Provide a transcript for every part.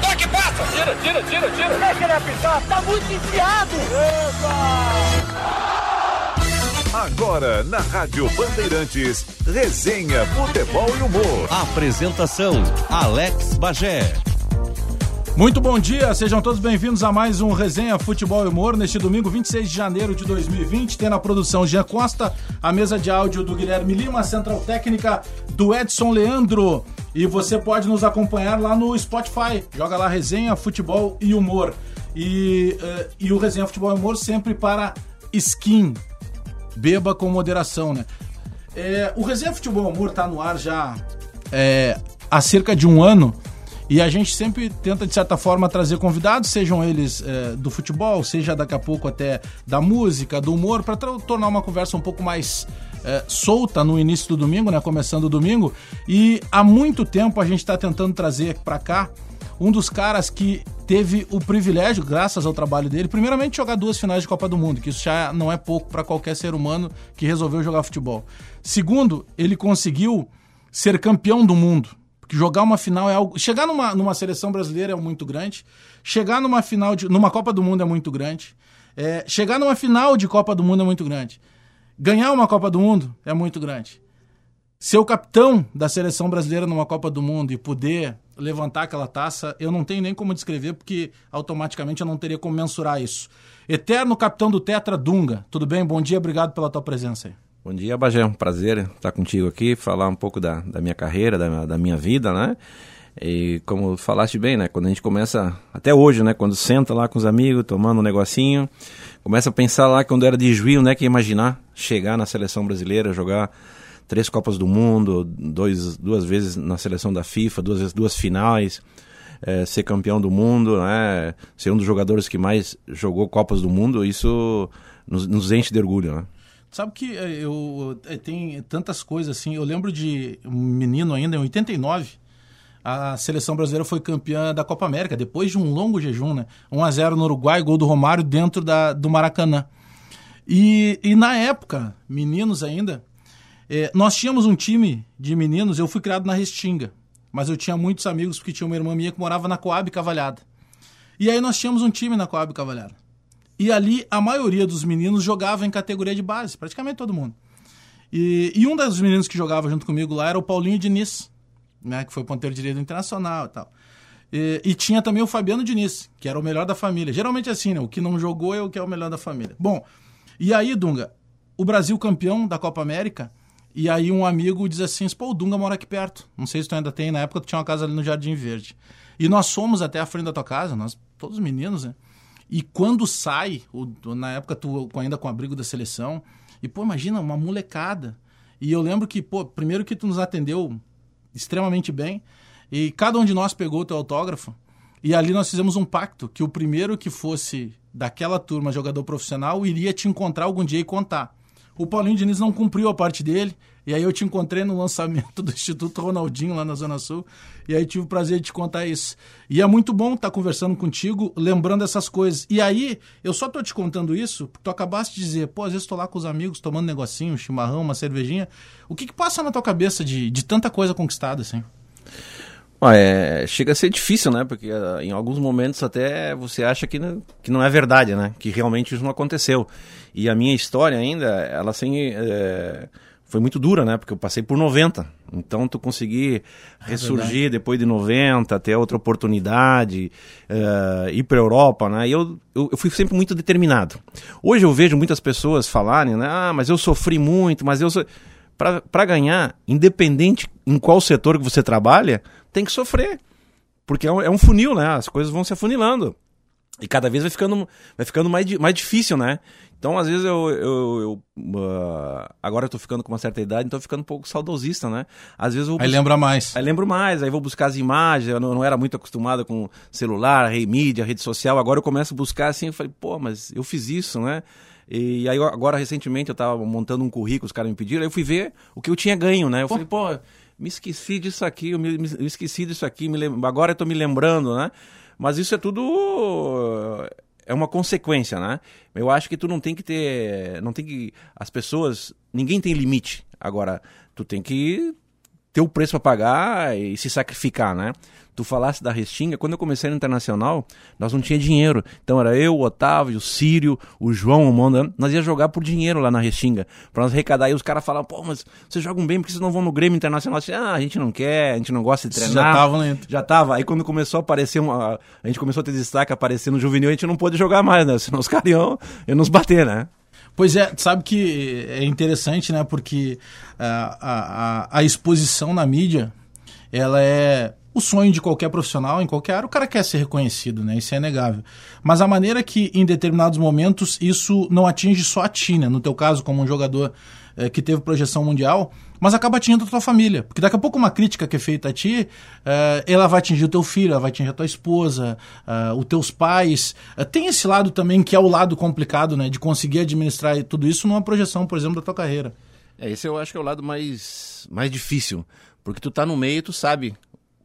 toque, passa! Tira, tira, tira, tira! Deixa ele apitar, tá muito enfiado! Epa! Agora, na Rádio Bandeirantes, resenha, futebol e humor. Apresentação, Alex Bagé. Muito bom dia, sejam todos bem-vindos a mais um Resenha Futebol e Humor neste domingo 26 de janeiro de 2020. Tem na produção Jean Costa, a mesa de áudio do Guilherme Lima, a central técnica do Edson Leandro. E você pode nos acompanhar lá no Spotify. Joga lá Resenha Futebol e Humor. E, uh, e o Resenha Futebol e Humor sempre para skin. Beba com moderação, né? É, o Resenha Futebol e Humor tá no ar já é, há cerca de um ano. E a gente sempre tenta, de certa forma, trazer convidados, sejam eles é, do futebol, seja daqui a pouco até da música, do humor, para tornar uma conversa um pouco mais é, solta no início do domingo, né? Começando o domingo. E há muito tempo a gente está tentando trazer para cá um dos caras que teve o privilégio, graças ao trabalho dele, primeiramente jogar duas finais de Copa do Mundo, que isso já não é pouco para qualquer ser humano que resolveu jogar futebol. Segundo, ele conseguiu ser campeão do mundo. Porque jogar uma final é algo. Chegar numa, numa seleção brasileira é muito grande. Chegar numa final de. numa Copa do Mundo é muito grande. É, chegar numa final de Copa do Mundo é muito grande. Ganhar uma Copa do Mundo é muito grande. Ser o capitão da seleção brasileira numa Copa do Mundo e poder levantar aquela taça, eu não tenho nem como descrever, porque automaticamente eu não teria como mensurar isso. Eterno capitão do Tetra Dunga. Tudo bem? Bom dia, obrigado pela tua presença aí. Bom dia, Bagé. Um prazer estar contigo aqui, falar um pouco da, da minha carreira, da, da minha vida, né? E como falaste bem, né? Quando a gente começa, até hoje, né? Quando senta lá com os amigos, tomando um negocinho, começa a pensar lá quando era de juiz, né? Que imaginar chegar na seleção brasileira, jogar três Copas do Mundo, dois, duas vezes na seleção da FIFA, duas vezes duas finais, é, ser campeão do mundo, né? Ser um dos jogadores que mais jogou Copas do Mundo, isso nos, nos enche de orgulho, né? Sabe que eh, eu, eu tem tantas coisas assim. Eu lembro de um menino ainda em 89. A seleção brasileira foi campeã da Copa América depois de um longo jejum, né? 1 a 0 no Uruguai, gol do Romário dentro da, do Maracanã. E, e na época, meninos ainda, é, nós tínhamos um time de meninos. Eu fui criado na Restinga, mas eu tinha muitos amigos porque tinha uma irmã minha que morava na Coab Cavalhada. E aí nós tínhamos um time na Coab Cavalhada. E ali a maioria dos meninos jogava em categoria de base, praticamente todo mundo. E, e um dos meninos que jogava junto comigo lá era o Paulinho Diniz, né, que foi ponteiro direito internacional e tal. E, e, tinha também o Fabiano Diniz, que era o melhor da família. Geralmente é assim, né? O que não jogou é o que é o melhor da família. Bom, e aí, Dunga, o Brasil campeão da Copa América, e aí um amigo diz assim, pô, o Dunga mora aqui perto. Não sei se tu ainda tem, na época tu tinha uma casa ali no Jardim Verde. E nós fomos até a frente da tua casa, nós, todos os meninos, né? E quando sai, o, na época tu ainda com abrigo da seleção, e pô, imagina, uma molecada. E eu lembro que, pô, primeiro que tu nos atendeu extremamente bem, e cada um de nós pegou o teu autógrafo, e ali nós fizemos um pacto que o primeiro que fosse daquela turma jogador profissional iria te encontrar algum dia e contar. O Paulinho Diniz não cumpriu a parte dele, e aí eu te encontrei no lançamento do Instituto Ronaldinho lá na Zona Sul. E aí tive o prazer de te contar isso. E é muito bom estar conversando contigo, lembrando essas coisas. E aí, eu só tô te contando isso, porque tu acabaste de dizer, pô, às vezes tô lá com os amigos tomando um negocinho, um chimarrão, uma cervejinha. O que que passa na tua cabeça de, de tanta coisa conquistada, assim? É, chega a ser difícil, né? Porque uh, em alguns momentos até você acha que não, que não é verdade, né? Que realmente isso não aconteceu. E a minha história ainda, ela sem... É foi muito dura, né? Porque eu passei por 90. Então, tu conseguir é ressurgir depois de 90, ter outra oportunidade, uh, ir para a Europa, né? E eu, eu, eu, fui sempre muito determinado. Hoje eu vejo muitas pessoas falarem, né? Ah, mas eu sofri muito, mas eu... So... Para ganhar, independente em qual setor que você trabalha, tem que sofrer. Porque é um, é um funil, né? As coisas vão se afunilando. E cada vez vai ficando, vai ficando mais, mais difícil, né? Então, às vezes, eu. eu, eu uh, agora eu tô ficando com uma certa idade, então eu tô ficando um pouco saudosista, né? Às vezes eu Aí lembra mais. Aí lembro mais, aí vou buscar as imagens, eu não, não era muito acostumado com celular, rede mídia, rede social. Agora eu começo a buscar assim, eu falei, pô, mas eu fiz isso, né? E aí, agora, recentemente, eu tava montando um currículo, os caras me pediram, aí eu fui ver o que eu tinha ganho, né? Eu pô. falei, pô, me esqueci disso aqui, eu me, me esqueci disso aqui, me agora eu tô me lembrando, né? Mas isso é tudo é uma consequência, né? Eu acho que tu não tem que ter, não tem que as pessoas, ninguém tem limite. Agora, tu tem que ter o preço para pagar e se sacrificar, né? Tu falasse da Restinga, quando eu comecei no Internacional, nós não tinha dinheiro. Então era eu, o Otávio, o Sírio, o João, o Monda, nós ia jogar por dinheiro lá na Restinga, para nós arrecadar. E os caras falavam, pô, mas vocês jogam bem, porque vocês não vão no Grêmio Internacional? Disse, ah, a gente não quer, a gente não gosta de treinar. Já tava, né? Já tava. Aí quando começou a aparecer, uma, a gente começou a ter destaque, aparecer no Juvenil, a gente não pôde jogar mais, né? Senão os caras iam, iam nos bater, né? Pois é, sabe que é interessante, né? Porque a, a, a exposição na mídia, ela é o sonho de qualquer profissional, em qualquer área, o cara quer ser reconhecido, né? Isso é inegável. Mas a maneira que, em determinados momentos, isso não atinge só a ti, né? No teu caso, como um jogador é, que teve projeção mundial, mas acaba atingindo a tua família. Porque daqui a pouco uma crítica que é feita a ti, é, ela vai atingir o teu filho, ela vai atingir a tua esposa, é, os teus pais. tem esse lado também que é o lado complicado, né? De conseguir administrar tudo isso numa projeção, por exemplo, da tua carreira. É, esse eu acho que é o lado mais, mais difícil. Porque tu tá no meio, tu sabe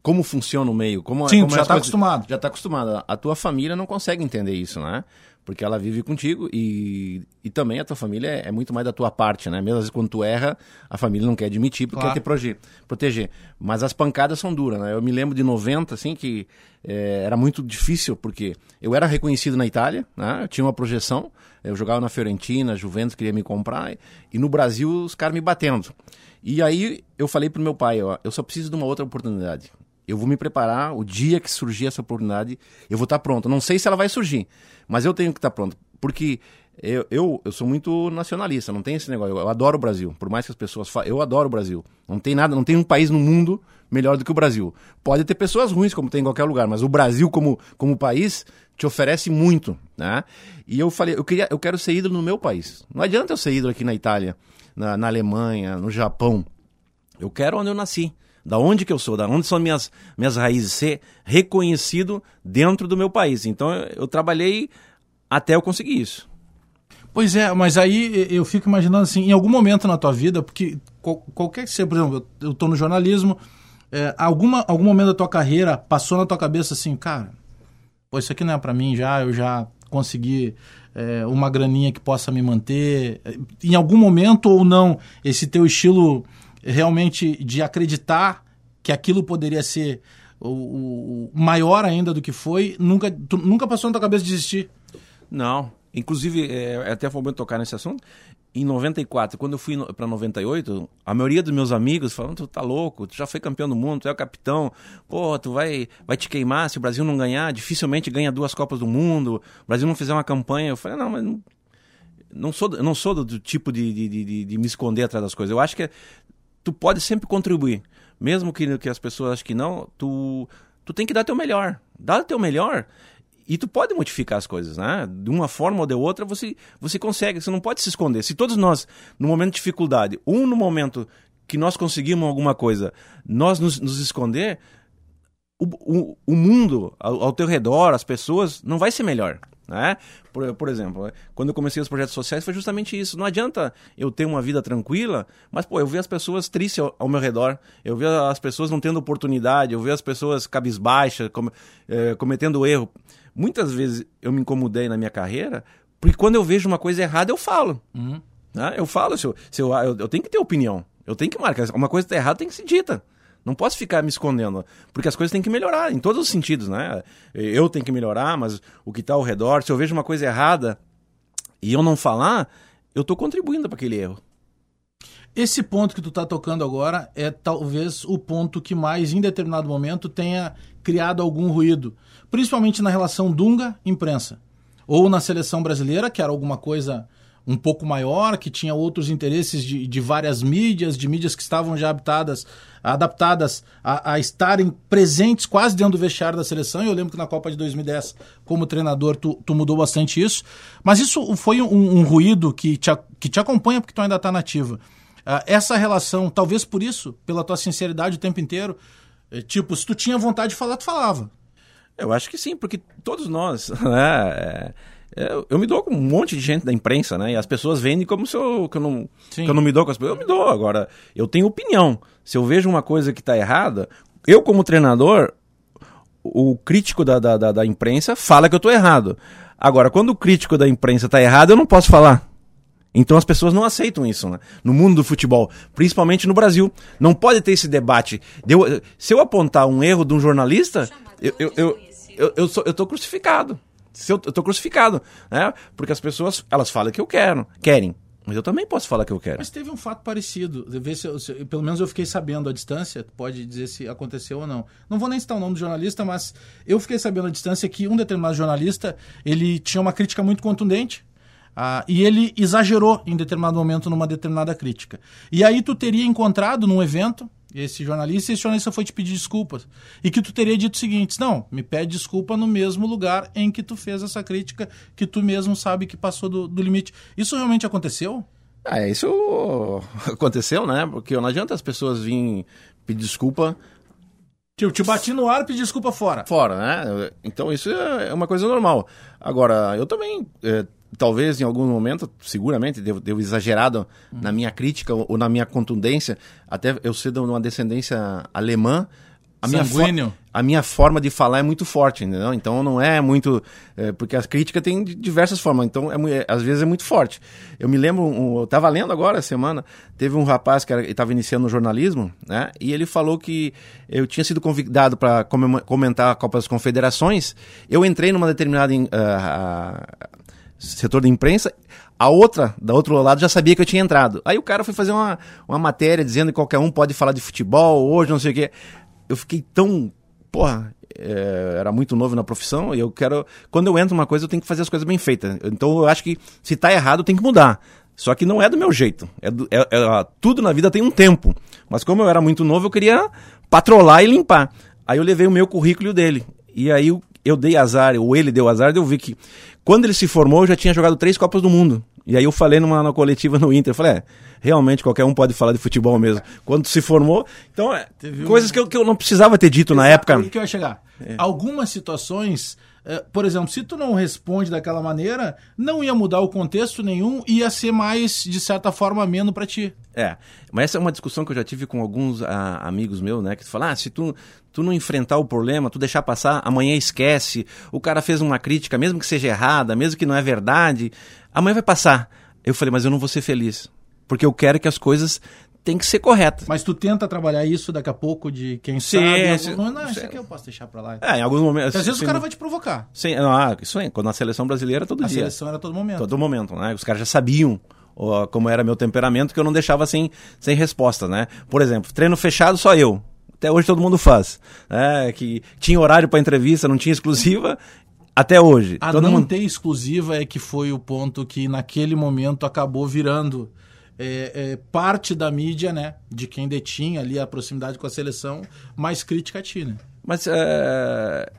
como funciona o meio. Como, Sim, como já está acostumado. Já está acostumado. A tua família não consegue entender isso, né? Porque ela vive contigo e, e também a tua família é, é muito mais da tua parte, né? Mesmo às vezes quando tu erra, a família não quer admitir porque claro. quer te proteger, proteger. Mas as pancadas são duras, né? Eu me lembro de 90, assim, que é, era muito difícil porque eu era reconhecido na Itália, né? Eu tinha uma projeção, eu jogava na Fiorentina, Juventus queria me comprar e no Brasil os caras me batendo. E aí eu falei pro meu pai, ó, eu só preciso de uma outra oportunidade. Eu vou me preparar, o dia que surgir essa oportunidade, eu vou estar pronto. Não sei se ela vai surgir, mas eu tenho que estar pronto. Porque eu, eu, eu sou muito nacionalista, não tem esse negócio. Eu, eu, adoro o Brasil, por mais que as pessoas falem, eu adoro o Brasil. Não tem nada, não tem um país no mundo melhor do que o Brasil. Pode ter pessoas ruins, como tem em qualquer lugar, mas o Brasil, como, como país, te oferece muito. Né? E eu falei, eu, queria, eu quero ser ídolo no meu país. Não adianta eu ser ídolo aqui na Itália, na, na Alemanha, no Japão. Eu quero onde eu nasci da onde que eu sou, da onde são minhas, minhas raízes, ser reconhecido dentro do meu país. Então eu, eu trabalhei até eu conseguir isso. Pois é, mas aí eu fico imaginando assim, em algum momento na tua vida, porque qualquer que seja, por exemplo, eu estou no jornalismo, é, alguma, algum momento da tua carreira passou na tua cabeça assim, cara, pô, isso aqui não é para mim já, eu já consegui é, uma graninha que possa me manter. Em algum momento ou não, esse teu estilo realmente de acreditar que aquilo poderia ser o, o maior ainda do que foi, nunca, tu, nunca passou na tua cabeça desistir? Não. Inclusive, é, é até foi bom tocar nesse assunto. Em 94, quando eu fui para 98, a maioria dos meus amigos falaram: Tu tá louco, tu já foi campeão do mundo, tu é o capitão, pô, tu vai, vai te queimar se o Brasil não ganhar, dificilmente ganha duas Copas do Mundo, o Brasil não fizer uma campanha. Eu falei: Não, mas não, não sou, não sou do, do tipo de, de, de, de, me esconder atrás das coisas. Eu acho que tu pode sempre contribuir. Mesmo que, que as pessoas achem que não, tu, tu tem que dar teu melhor. Dá teu melhor e tu pode modificar as coisas, né? De uma forma ou de outra você, você consegue, você não pode se esconder. Se todos nós, no momento de dificuldade, um no momento que nós conseguimos alguma coisa, nós nos, nos esconder, o, o, o mundo ao, ao teu redor, as pessoas, não vai ser melhor. Né? Por, por exemplo, quando eu comecei os projetos sociais foi justamente isso. Não adianta eu ter uma vida tranquila, mas pô, eu vi as pessoas tristes ao, ao meu redor, eu vi as pessoas não tendo oportunidade, eu vi as pessoas cabisbaixas, com, é, cometendo erro. Muitas vezes eu me incomodei na minha carreira, porque quando eu vejo uma coisa errada, eu falo. Uhum. Né? Eu falo, se eu, se eu, eu, eu tenho que ter opinião, eu tenho que marcar. Uma coisa está errada tem que ser dita. Não posso ficar me escondendo, porque as coisas têm que melhorar em todos os sentidos, né? Eu tenho que melhorar, mas o que está ao redor, se eu vejo uma coisa errada e eu não falar, eu estou contribuindo para aquele erro. Esse ponto que tu está tocando agora é talvez o ponto que mais, em determinado momento, tenha criado algum ruído, principalmente na relação Dunga-imprensa, ou na seleção brasileira, que era alguma coisa um pouco maior, que tinha outros interesses de, de várias mídias, de mídias que estavam já adaptadas, adaptadas a, a, estarem presentes quase dentro do vestiário da seleção. Eu lembro que na Copa de 2010, como treinador, tu, tu mudou bastante isso. Mas isso foi um, um ruído que te, que te acompanha porque tu ainda está nativa. Uh, essa relação, talvez por isso, pela tua sinceridade o tempo inteiro, é, tipo, se tu tinha vontade de falar, tu falava. Eu acho que sim, porque todos nós, né? É eu, eu, me dou com um monte de gente da imprensa, né? E as pessoas vendem como se eu, que eu, não, que eu não me dou com as pessoas. Eu me dou. Agora, eu tenho opinião. Se eu vejo uma coisa que está errada, eu, como treinador, o crítico da, da, da, da imprensa fala que eu estou errado. Agora, quando o crítico da imprensa está errado, eu não posso falar. Então as pessoas não aceitam isso, né? No mundo do futebol, principalmente no Brasil. Não pode ter esse debate. Eu, se eu apontar um erro de um jornalista, eu, eu, eu, eu, eu, sou, eu tô crucificado. Eu, eu tô crucificado, né? Porque as pessoas, elas falam que eu quero, querem. Mas eu também posso falar que eu quero. Mas teve um fato parecido. Ver se, se pelo menos eu fiquei sabendo à distância, pode dizer se aconteceu ou não. Não vou nem citar o nome do jornalista, mas eu fiquei sabendo à distância que um determinado jornalista ele tinha uma crítica muito contundente. Ah, e ele exagerou em determinado momento numa determinada crítica. E aí tu teria encontrado num evento esse jornalista, e esse jornalista foi te pedir desculpas. E que tu teria dito o seguinte: não, me pede desculpa no mesmo lugar em que tu fez essa crítica, que tu mesmo sabe que passou do, do limite. Isso realmente aconteceu? Ah, isso aconteceu, né? Porque não adianta as pessoas virem pedir desculpa. Tipo, te bati no ar e pedi desculpa fora. Fora, né? Então isso é uma coisa normal. Agora, eu também é, talvez em algum momento, seguramente, devo, devo exagerado uhum. na minha crítica ou, ou, na minha contundência, até eu ser de uma descendência alemã, a minha, a minha forma de falar é muito forte, entendeu? Então não é muito. É, porque a crítica tem diversas formas, então é, é, às vezes é muito forte. Eu me lembro, um, eu estava lendo agora, semana, teve um rapaz que estava iniciando no jornalismo, né? E ele falou que eu tinha sido convidado para comentar a Copa das Confederações. Eu entrei numa determinada. Uh, uh, setor de imprensa, a outra, da outro lado, já sabia que eu tinha entrado. Aí o cara foi fazer uma, uma matéria dizendo que qualquer um pode falar de futebol hoje, não sei o quê. Eu fiquei tão. Porra, é, era muito novo na profissão e eu quero. Quando eu entro numa coisa, eu tenho que fazer as coisas bem feitas. Então eu acho que se tá errado, tem que mudar. Só que não é do meu jeito. É, do, é, é tudo na vida tem um tempo. Mas como eu era muito novo, eu queria patrolar e limpar. Aí eu levei o meu currículo o dele. E aí eu dei azar, ou ele deu azar, eu vi que quando ele se formou, eu já tinha jogado três Copas do Mundo. E aí eu falei numa, numa coletiva no Inter, eu falei, é, realmente qualquer um pode falar de futebol mesmo. Quando se formou, então, é, coisas que eu, que eu não precisava ter dito Exato, na época. que eu ia chegar. É. Algumas situações por exemplo, se tu não responde daquela maneira, não ia mudar o contexto nenhum, ia ser mais, de certa forma, ameno para ti. É, mas essa é uma discussão que eu já tive com alguns a, ah, amigos meus, né? Que falam, ah, se tu, tu não enfrentar o problema, tu deixar passar, amanhã esquece, o cara fez uma crítica, mesmo que seja errada, mesmo que não é verdade, amanhã vai passar. Eu falei, mas eu não vou ser feliz. Porque eu quero que as coisas tem que ser correta. Mas tu tenta trabalhar isso daqui a pouco de quem sim, sabe. Sim, não, não, isso aqui eu posso deixar pra lá. É, em alguns momentos. Porque às vezes sim, o cara vai te provocar. Sim, ah, isso aí. Quando a seleção brasileira todo a dia. A seleção era todo momento. Todo momento, né? Os caras já sabiam ó, como era meu temperamento que eu não deixava sem, sem resposta, né? Por exemplo, treino fechado só eu. Até hoje todo mundo faz. É, que tinha horário para entrevista, não tinha exclusiva. Até hoje. A todo não mundo... ter exclusiva é que foi o ponto que naquele momento acabou virando é, é, parte da mídia, né, de quem detinha ali a proximidade com a seleção, mais crítica a ti, né? Mas é,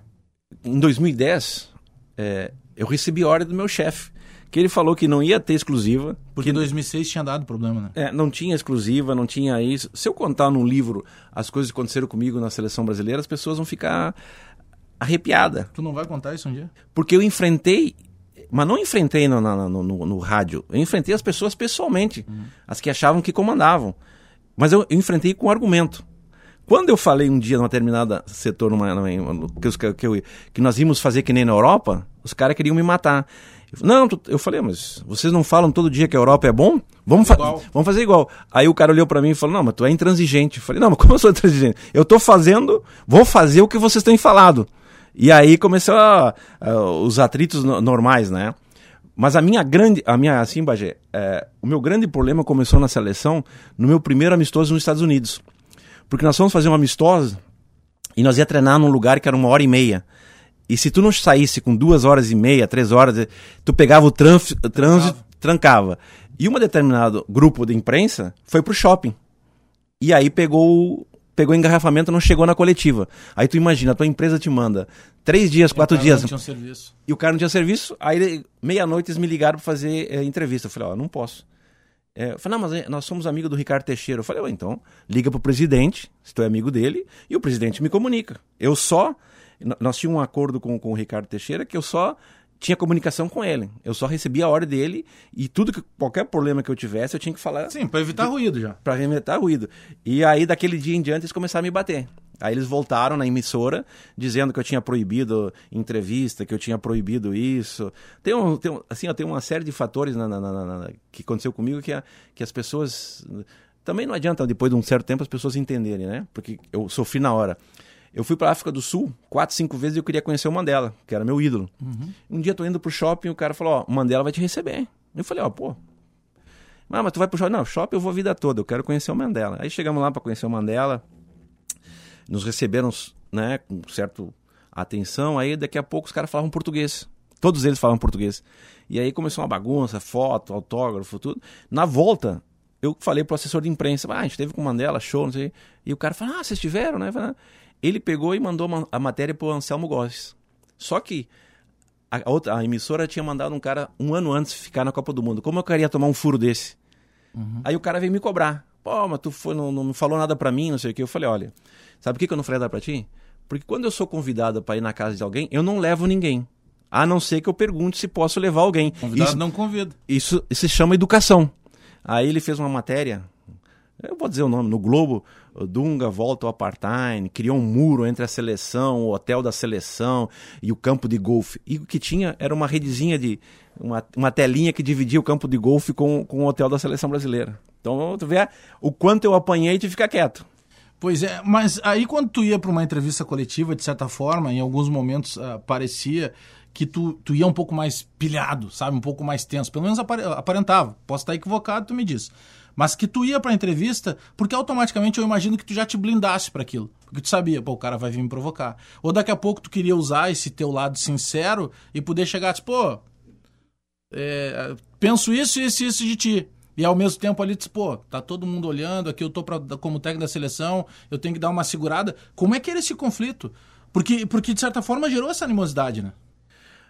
em 2010, é, eu recebi ordem do meu chefe, que ele falou que não ia ter exclusiva. Porque em 2006 tinha dado problema, né? É, não tinha exclusiva, não tinha isso. Se eu contar num livro as coisas que aconteceram comigo na seleção brasileira, as pessoas vão ficar arrepiadas. Tu não vai contar isso um dia? Porque eu enfrentei mas não enfrentei no, no, no, no, rádio. Eu enfrentei as pessoas pessoalmente, uhum. as que achavam que comandavam. Mas eu, eu, enfrentei com argumento. Quando eu falei um dia numa determinada setor, numa, numa, que, que, eu, que, nós íamos fazer que nem na Europa, os caras queriam me matar. Não, eu falei, mas vocês não falam todo dia que a Europa é bom? Vamos, fa vamos fazer igual. Aí o cara olhou para mim e falou, não, mas tu é intransigente. Eu falei, não, mas como eu sou intransigente? Eu estou fazendo, vou fazer o que vocês têm falado. E aí começou a, a, os atritos no, normais, né? Mas a minha grande, a minha assim, Bagé, é, o meu grande problema começou na seleção no meu primeiro amistoso nos Estados Unidos. Porque nós fomos fazer um amistoso e nós ia treinar num lugar que era uma hora e meia. E se tu não saísse com duas horas e meia, três horas, tu pegava o trânsito, trancava. E um determinado grupo de imprensa foi pro shopping. E aí pegou pegou engarrafamento não chegou na coletiva. Aí tu imagina, a tua empresa te manda três dias, e quatro dias. Serviço. E o cara não tinha serviço. Aí meia-noite eles me ligaram para fazer é, entrevista. Eu falei, ó, oh, não posso. É, eu falei, não, mas eh, nós somos amigos do Ricardo Teixeira. Eu falei, oh, então, liga pro presidente, se tu é amigo dele, e o presidente me comunica. Eu só. Nós tínhamos um acordo com, com o Ricardo Teixeira que eu só tinha comunicação com ele. Eu só recebia a ordem dele e tudo que qualquer problema que eu tivesse, eu tinha que falar. Sim, para evitar ruído já. Para evitar ruído. E aí daquele dia em diante eles começaram a me bater. Aí eles voltaram na emissora dizendo que eu tinha proibido entrevista, que eu tinha proibido isso. Tem, um, tem, um, assim, ó, tem uma série de fatores na, na, na, que aconteceu comigo que, a, que as pessoas. Também não adianta, depois de um certo tempo, as pessoas entenderem, né? Porque eu sofri na hora. Eu fui para a África do Sul quatro, cinco vezes e eu queria conhecer o Mandela, que era meu ídolo. Uhum. Um dia eu tô indo pro shopping e o cara falou: Ó, o Mandela vai te receber. Eu falei: Ó, pô, ah, mas tu vai pro shopping? Não, shopping eu vou a vida toda, eu quero conhecer o Mandela. Aí chegamos lá para conhecer o Mandela, nos receberam né, com certa atenção, aí daqui a pouco os caras falavam português. Todos eles falavam português. E aí começou uma bagunça, foto, autógrafo, tudo. Na volta, eu falei pro assessor de imprensa, ah, a gente teve com o Mandela, show, não sei. E o cara falou, ah, vocês tiveram, né? Ele pegou e mandou a matéria pro Anselmo Góes. Só que a, outra, a emissora tinha mandado um cara um ano antes ficar na Copa do Mundo. Como eu queria tomar um furo desse? Uhum. Aí o cara veio me cobrar. Pô, mas tu foi, não, não falou nada para mim, não sei o que. Eu falei, olha, sabe por que, que eu não falei nada pra ti? Porque quando eu sou convidado para ir na casa de alguém, eu não levo ninguém. A não ser que eu pergunte se posso levar alguém. Convidado isso, não convida. Isso, isso se chama educação. Aí ele fez uma matéria, eu vou dizer o nome, no Globo, Dunga volta ao apartheid, criou um muro entre a seleção, o hotel da seleção e o campo de golfe. E o que tinha era uma redezinha de. Uma, uma telinha que dividia o campo de golfe com, com o hotel da seleção brasileira. Então, tu vê o quanto eu apanhei de ficar quieto. Pois é, mas aí quando tu ia para uma entrevista coletiva, de certa forma, em alguns momentos uh, parecia que tu, tu ia um pouco mais pilhado, sabe? Um pouco mais tenso. Pelo menos aparentava. Posso estar equivocado, tu me diz mas que tu ia para a entrevista porque automaticamente eu imagino que tu já te blindasse para aquilo. Porque tu sabia, pô, o cara vai vir me provocar. Ou daqui a pouco tu queria usar esse teu lado sincero e poder chegar e pô, é, penso isso, isso e isso de ti. E ao mesmo tempo ali, pô, tá todo mundo olhando, aqui eu tô pra, como técnico da seleção, eu tenho que dar uma segurada. Como é que era esse conflito? Porque, porque de certa forma gerou essa animosidade, né?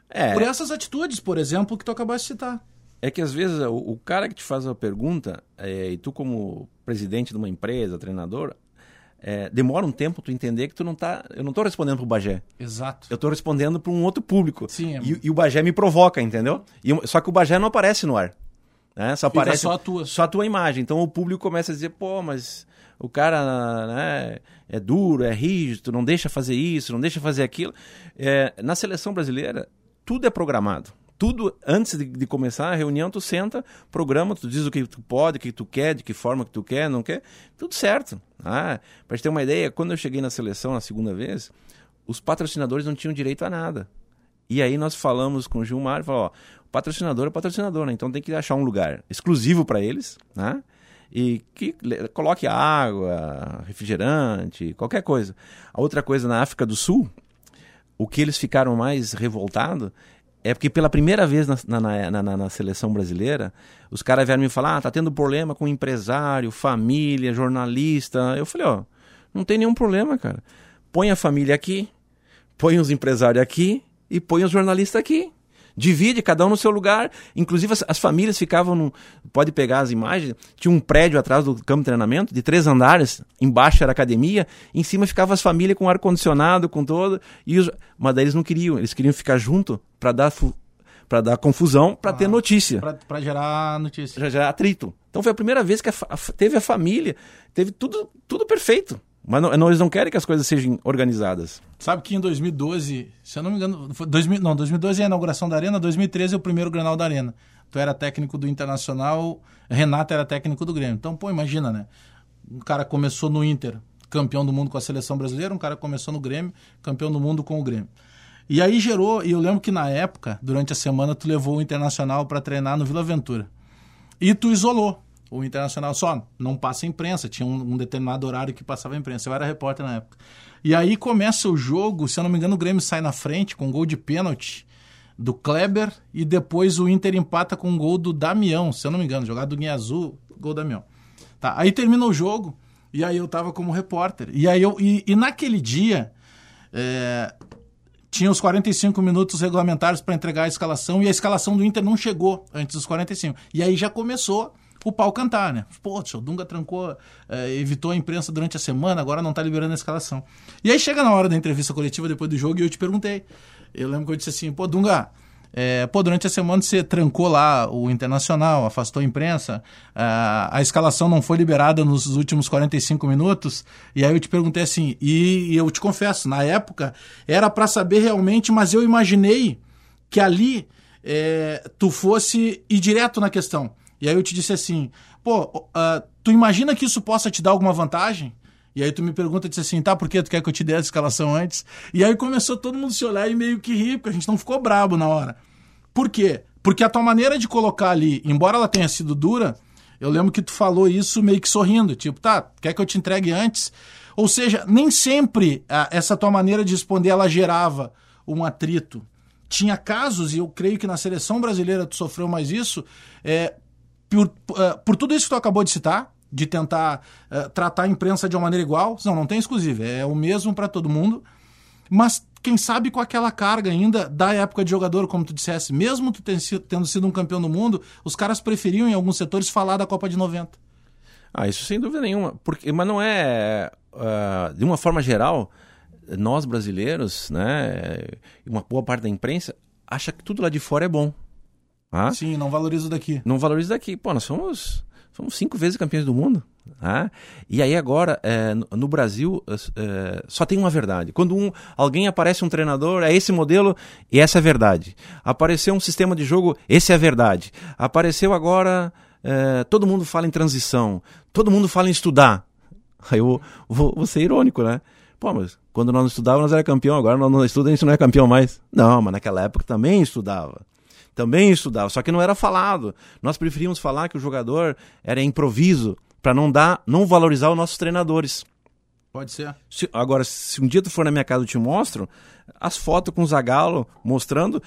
É. Por essas atitudes, por exemplo, que tu acabaste de citar. É que às vezes o, o cara que te faz a pergunta, é, e tu como presidente de uma empresa, treinador, é, demora um tempo tu entender que tu não tá. Eu não estou respondendo pro Bagé. Exato. Eu estou respondendo para um outro público. Sim. É... E, e, o Bagé me provoca, entendeu? E, só que o Bagé não aparece no ar. Né? Só Fica aparece só a tua. Só a tua imagem. Então o público começa a dizer, pô, mas o cara né, é duro, é rígido, não deixa fazer isso, não deixa fazer aquilo. É, na seleção brasileira, tudo é programado tudo antes de, de, começar a reunião, tu senta, programa, tu diz o que tu pode, o que tu quer, de que forma que tu quer, não quer, tudo certo. Ah, para ter uma ideia, quando eu cheguei na seleção na segunda vez, os patrocinadores não tinham direito a nada. E aí nós falamos com o Gilmar e falou, ó, patrocinador é patrocinador, né? Então tem que achar um lugar exclusivo para eles, né? E que coloque água, refrigerante, qualquer coisa. A outra coisa na África do Sul, o que eles ficaram mais revoltados é porque pela primeira vez na, na, na, na seleção brasileira, os caras vieram me falar, ah, tá tendo problema com empresário, família, jornalista. Eu falei, ó, não tem nenhum problema, cara. Põe a família aqui, põe os empresários aqui e põe os jornalistas aqui. Divide cada um no seu lugar. Inclusive as, as famílias ficavam. No, pode pegar as imagens. Tinha um prédio atrás do campo de treinamento, de três andares. Embaixo era academia. Em cima ficavam as famílias com ar condicionado, com todo. E os, mas daí eles não queriam. Eles queriam ficar junto para dar para dar confusão, para ah, ter notícia. Para gerar notícia. Para gerar atrito. Então foi a primeira vez que a, a, teve a família, teve tudo, tudo perfeito. Mas não, não, eles não querem que as coisas sejam organizadas. Sabe que em 2012, se eu não me engano, foi 2000, não, 2012 é a inauguração da Arena, 2013 é o primeiro Granal da Arena. Tu era técnico do Internacional, Renato era técnico do Grêmio. Então, pô, imagina, né? Um cara começou no Inter, campeão do mundo com a seleção brasileira, um cara começou no Grêmio, campeão do mundo com o Grêmio. E aí gerou, e eu lembro que na época, durante a semana, tu levou o Internacional para treinar no Vila Aventura. E tu isolou o Internacional só não passa imprensa, tinha um, um, determinado horário que passava imprensa. Eu era repórter na época. E aí começa o jogo, se eu não me engano, o Grêmio sai na frente com um gol de pênalti do Kleber e depois o Inter empata com um gol do Damião, se eu não me engano, jogado do Guinha Azul, gol do Damião. Tá, aí termina o jogo e aí eu tava como repórter. E aí eu e, e naquele dia é, tinha os 45 minutos regulamentares para entregar a escalação e a escalação do Inter não chegou antes dos 45. E aí já começou o pau cantar, né? Pô, o Dunga trancou, é, evitou a imprensa durante a semana, agora não tá liberando a escalação. E aí chega na hora da entrevista coletiva depois do jogo e eu te perguntei. Eu lembro que eu disse assim, pô, Dunga, É, pô, durante a semana você trancou lá o Internacional, afastou a imprensa, a, a escalação não foi liberada nos últimos 45 minutos, e aí eu te perguntei assim, e, e eu te confesso, na época era para saber realmente, mas eu imaginei que ali é, tu fosse ir direto na questão. E aí eu te disse assim, pô, uh, tu imagina que isso possa te dar alguma vantagem? E aí tu me pergunta, disse assim, tá, por que tu quer que eu te dê a escalação antes? E aí começou todo mundo se olhar e meio que rir, porque a gente não ficou brabo na hora. Por quê? Porque a tua maneira de colocar ali, embora ela tenha sido dura, eu lembro que tu falou isso meio que sorrindo, tipo, tá, quer que eu te entregue antes? Ou seja, nem sempre a, essa tua maneira de responder, ela gerava um atrito. Tinha casos, e eu creio que na seleção brasileira tu sofreu mais isso, é, por, uh, por tudo isso que tu acabou de citar, de tentar uh, tratar a imprensa de uma maneira igual. Não, não tem exclusivo, é o mesmo para todo mundo. Mas quem sabe com aquela carga ainda da época de jogador, como tu dissesse, mesmo tu tendo sido um campeão do mundo, os caras preferiam em alguns setores falar da Copa de 90. Ah, isso sem dúvida nenhuma. Porque, mas não é. Uh, de uma forma geral, nós brasileiros, né, uma boa parte da imprensa, acha que tudo lá de fora é bom. Ah? Sim, não valoriza daqui. Não valoriza daqui. Pô, nós somos Fomos cinco vezes campeões do mundo. Tá? E aí agora, é, no Brasil, é, só tem uma verdade. Quando um, alguém aparece um treinador, é esse modelo e essa é a verdade. Apareceu um sistema de jogo, esse é a verdade. Apareceu agora, é, todo mundo fala em transição, todo mundo fala em estudar. Aí eu vou, vou ser irônico, né? Pô, mas quando nós não estudávamos, nós era campeão, agora nós não estudamos, a gente não é campeão mais. Não, mas naquela época também estudava também estudava, só que não era falado. Nós preferíamos falar que o jogador era improviso para não dar, não valorizar os nossos treinadores. Pode ser. Se, agora, se um dia tu for na minha casa eu te mostro, as fotos com o Zagalo mostrando,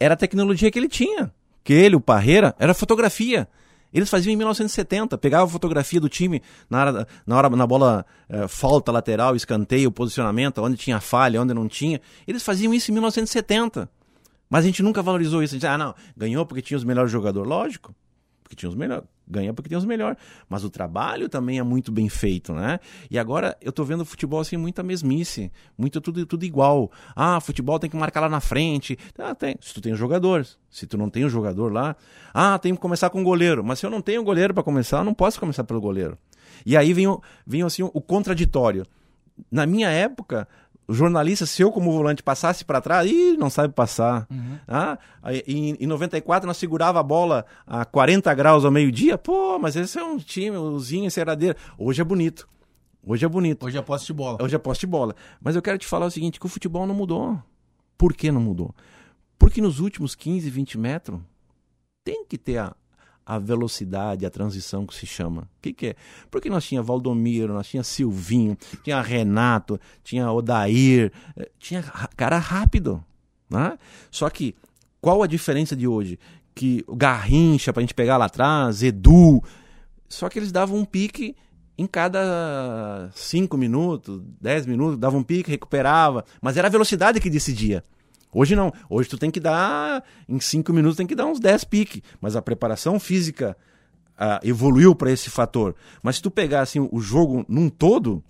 era a tecnologia que ele tinha. Que ele, o Parreira, era fotografia. Eles faziam em 1970, pegavam a fotografia do time na hora, na, hora, na bola é, falta lateral, escanteio, posicionamento, onde tinha falha, onde não tinha. Eles faziam isso em 1970. Mas a gente nunca valorizou isso. A gente, ah, não, ganhou porque tinha os melhores jogadores. Lógico, porque tinha os melhores. Ganha porque tem os melhores. Mas o trabalho também é muito bem feito, né? E agora eu tô vendo o futebol assim, muita mesmice. Muito tudo, tudo igual. Ah, futebol tem que marcar lá na frente. Ah, tem. Se tu tem os jogadores. Se tu não tem o jogador lá. Ah, tem que começar com o goleiro. Mas se eu não tenho goleiro para começar, eu não posso começar pelo goleiro. E aí vem, vem assim, o contraditório. Na minha época, o jornalista, se eu como volante passasse para trás, ih, não sabe passar. Uhum. Ah, em, em 94 nós segurava a bola a 40 graus ao meio-dia. Pô, mas esse é um time, o Zinho, esse eradeira. Hoje é bonito. Hoje é bonito. Hoje é posse de bola. Hoje é posse de bola. Mas eu quero te falar o seguinte, que o futebol não mudou. Por que não mudou? Porque nos últimos 15, 20 metros tem que ter a, a velocidade, a transição que se chama. O que, que é? Porque nós tinha Valdomiro, nós tinha Silvinho, tinha Renato, tinha Odair, eh, tinha cara rápido. Né? Só que qual a diferença de hoje? Que o Garrincha, para a gente pegar lá atrás, Edu, só que eles davam um pique em cada cinco minutos, dez minutos, davam um pique, recuperava, mas era a velocidade que decidia. Hoje não. Hoje tu tem que dar, em cinco minutos tem que dar uns 10 piques. Mas a preparação física uh, evoluiu para esse fator. Mas se tu pegar assim, o jogo num todo,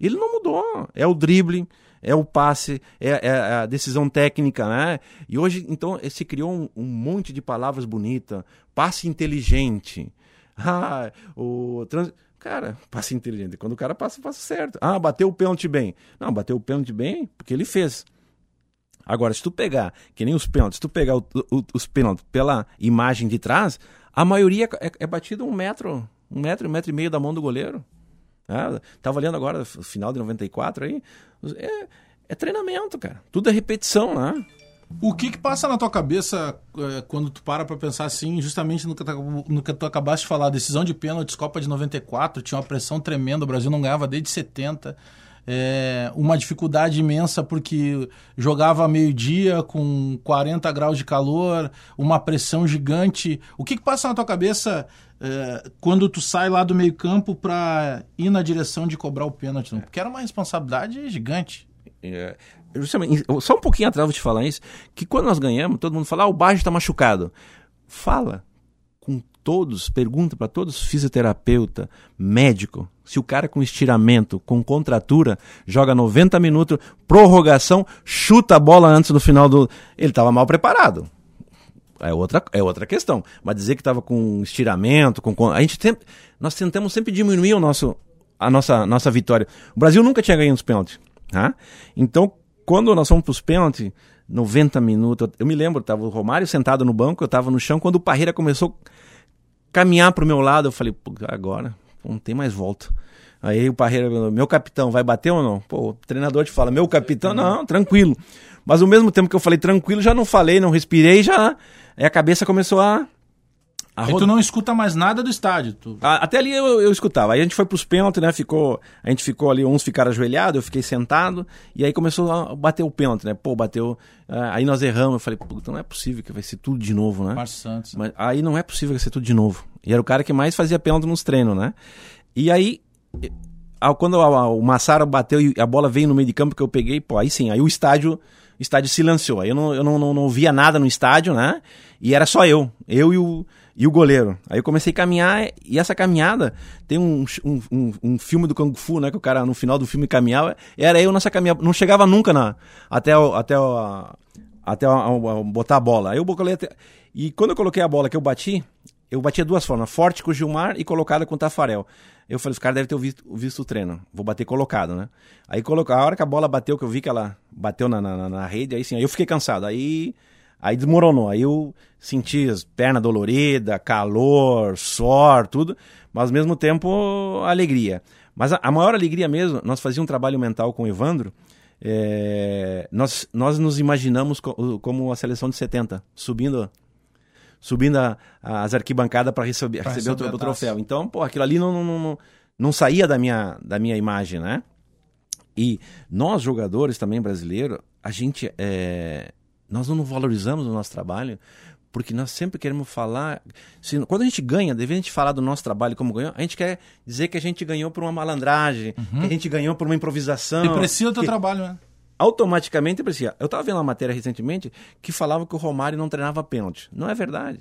ele não mudou. É o drible, é o passe, é, é a decisão técnica, né? E hoje, então, se criou um, um monte de palavras bonitas. Passe inteligente. Ah, o trans... Cara, passe inteligente. Quando o cara passa, passa certo. Ah, bateu o pênalti bem. Não, bateu o pênalti bem porque ele fez. Agora, se tu pegar, que nem os pênaltis, se tu pegar o, o, os pênaltis pela imagem de trás, a maioria é, é batido um metro, um metro, um metro e meio da mão do goleiro. É, tava olhando agora, final de 94 aí. É, é treinamento, cara. Tudo é repetição, né? O que que passa na tua cabeça é, quando tu para pra pensar assim, justamente no que, tu, no que tu acabaste de falar, decisão de pênaltis, Copa de 94, tinha uma pressão tremenda, o Brasil não ganhava desde 70 é, uma dificuldade imensa porque jogava meio-dia com 40 graus de calor, uma pressão gigante. O que, que passa na tua cabeça é, quando tu sai lá do meio-campo para ir na direção de cobrar o pênalti? Porque era uma responsabilidade gigante. É, só um pouquinho atrás vou te falar isso, que quando nós ganhamos, todo mundo fala, ah, o Baixo está machucado. Fala todos, pergunta para todos, fisioterapeuta, médico, se o cara com estiramento, com contratura, joga 90 minutos, prorrogação, chuta a bola antes do final do. Ele estava mal preparado. É outra, é outra questão. Mas dizer que estava com estiramento, com. A gente tem, nós tentamos sempre diminuir o nosso, a nossa, nossa vitória. O Brasil nunca tinha ganho os pênaltis. Tá? Então, quando nós fomos para os pênaltis, 90 minutos, eu me lembro, estava o Romário sentado no banco, eu estava no chão, quando o Parreira começou a caminhar para o meu lado, eu falei, agora não tem mais volta. Aí o Parreira, meu capitão, vai bater ou não? Pô, o treinador te fala, meu capitão, não, tranquilo. Mas ao mesmo tempo que eu falei tranquilo, já não falei, não respirei, já. A cabeça começou a. Aí tu não escuta mais nada do estádio. Tu... Até ali eu, eu escutava. Aí a gente foi pros pênaltis, né? Ficou, a gente ficou ali, uns ficaram ajoelhados, eu fiquei sentado. E aí começou a bater o pênalti, né? Pô, bateu. Ah, aí nós erramos. Eu falei, puta, não é possível que vai ser tudo de novo, né? Márcio Santos. Mas aí não é possível que vai ser tudo de novo. E era o cara que mais fazia pênalti nos treinos, né? E aí quando o Massaro bateu e a bola veio no meio de campo que eu peguei, pô, aí sim, aí o estádio, o estádio silenciou. Aí eu não, eu não, não, não via nada no estádio, né? E era só eu, eu e o, e o goleiro. Aí eu comecei a caminhar e essa caminhada tem um, um, um, um, filme do Kung Fu, né? Que o cara no final do filme caminhava. Era eu nessa caminhada. Não chegava nunca na, até, o, até, o, até o, botar a bola. Aí eu coloquei até, E quando eu coloquei a bola que eu bati, eu batia duas formas: forte com o Gilmar e colocada com o Tafarel. Eu falei, os caras devem ter visto, visto o treino. Vou bater colocado, né? Aí a hora que a bola bateu, que eu vi que ela bateu na, na, na rede, aí sim, aí eu fiquei cansado. Aí, aí desmoronou. Aí eu senti as pernas doloridas, calor, suor, tudo. Mas ao mesmo tempo, alegria. Mas a, a maior alegria mesmo, nós fazíamos um trabalho mental com o Evandro. É, nós, nós nos imaginamos co, como a seleção de 70, subindo subindo a, as arquibancadas para receber, receber o, o, troféu. Então, pô, aquilo ali não, não, não, não saía da minha, da minha imagem, né? E nós, jogadores também brasileiros, a gente. É, nós não valorizamos o nosso trabalho porque nós sempre queremos falar. Se, quando a gente ganha, devendo a gente falar do nosso trabalho como ganhou, a gente quer dizer que a gente ganhou por uma malandragem, uhum. que a gente ganhou por uma improvisação. Deprecia o teu que, trabalho, né? automaticamente parecia. Eu estava vendo uma matéria recentemente que falava que o Romário não treinava pênalti. Não é verdade.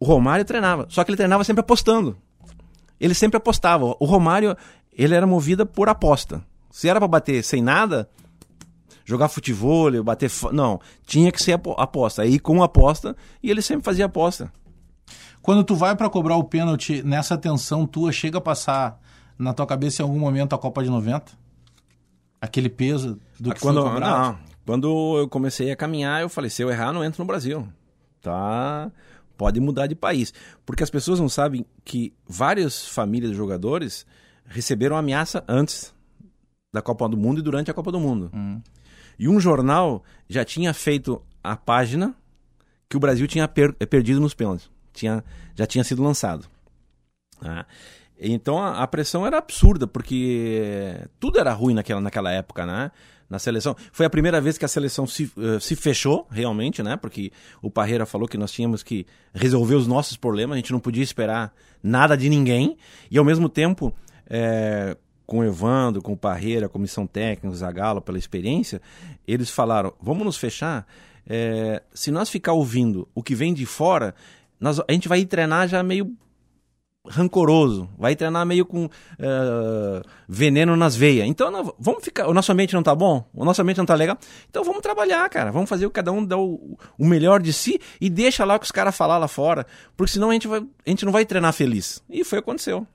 O Romário treinava, só que ele treinava sempre apostando. Ele sempre apostava. O Romário, ele era movido por aposta. Se era para bater sem nada, jogar futebol, bater. Não, tinha que ser aposta. Aí com aposta, e ele sempre fazia aposta. Quando tu vai para cobrar o pênalti, nessa tensão tua, chega a passar na tua cabeça em algum momento a Copa de 90? aquele peso do que quando, foi cobrado? Não, quando eu comecei a caminhar, eu falei, se eu errar, não entro no Brasil. Tá? Pode mudar de país. Porque as pessoas não sabem que várias famílias de jogadores receberam ameaça antes da Copa do Mundo e durante a Copa do Mundo. Hum. E um jornal já tinha feito a página que o Brasil tinha per perdido nos pênaltis. Tinha, já tinha sido lançado. Ah. Então a, a, pressão era absurda, porque tudo era ruim naquela, naquela época, né? Na seleção. Foi a primeira vez que a seleção se, uh, se fechou, realmente, né? Porque o Parreira falou que nós tínhamos que resolver os nossos problemas, a gente não podia esperar nada de ninguém. E ao mesmo tempo, é, com o Evandro, com o Parreira, a comissão técnica, Zagalo, pela experiência, eles falaram: vamos nos fechar. É, se nós ficar ouvindo o que vem de fora, nós, a gente vai treinar já meio rancoroso, vai treinar meio com uh, veneno nas veias. Então, não, vamos ficar. O nosso ambiente não tá bom? O nosso ambiente não tá legal? Então vamos trabalhar, cara. Vamos fazer o cada um dar o, o melhor de si e deixa lá que os caras falar lá fora. Porque senão a gente, vai, a gente não vai treinar feliz. E foi o que aconteceu.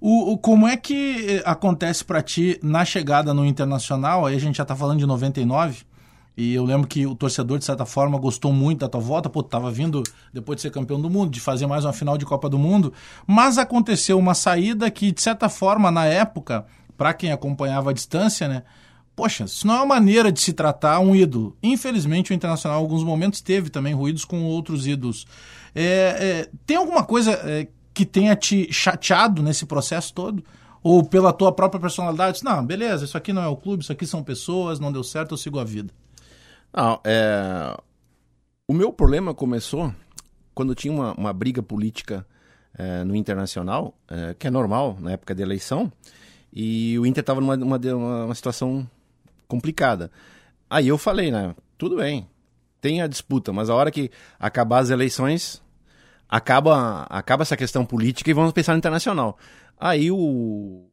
O, o, como é que acontece para ti na chegada no Internacional? Aí a gente já tá falando de 99. E eu lembro que o torcedor, de certa forma, gostou muito da tua volta. Pô, tava vindo, depois de ser campeão do mundo, de fazer mais uma final de Copa do Mundo. Mas aconteceu uma saída que, de certa forma, na época, para quem acompanhava a distância, né? Poxa, isso não é uma maneira de se tratar um ídolo. Infelizmente, o Internacional, em alguns momentos, teve também ruídos com outros ídolos. É, é, tem alguma coisa é, que tenha te chateado nesse processo todo? Ou pela tua própria personalidade? Não, beleza, isso aqui não é o clube, isso aqui são pessoas, não deu certo, eu sigo a vida. Não, é... O meu problema começou quando tinha uma, uma briga política é, no Internacional, é, que é normal na época de eleição, e o Inter estava numa uma, uma, situação complicada. Aí eu falei, né? Tudo bem, tem a disputa, mas a hora que acabar as eleições, acaba, acaba essa questão política e vamos pensar no internacional. Aí o,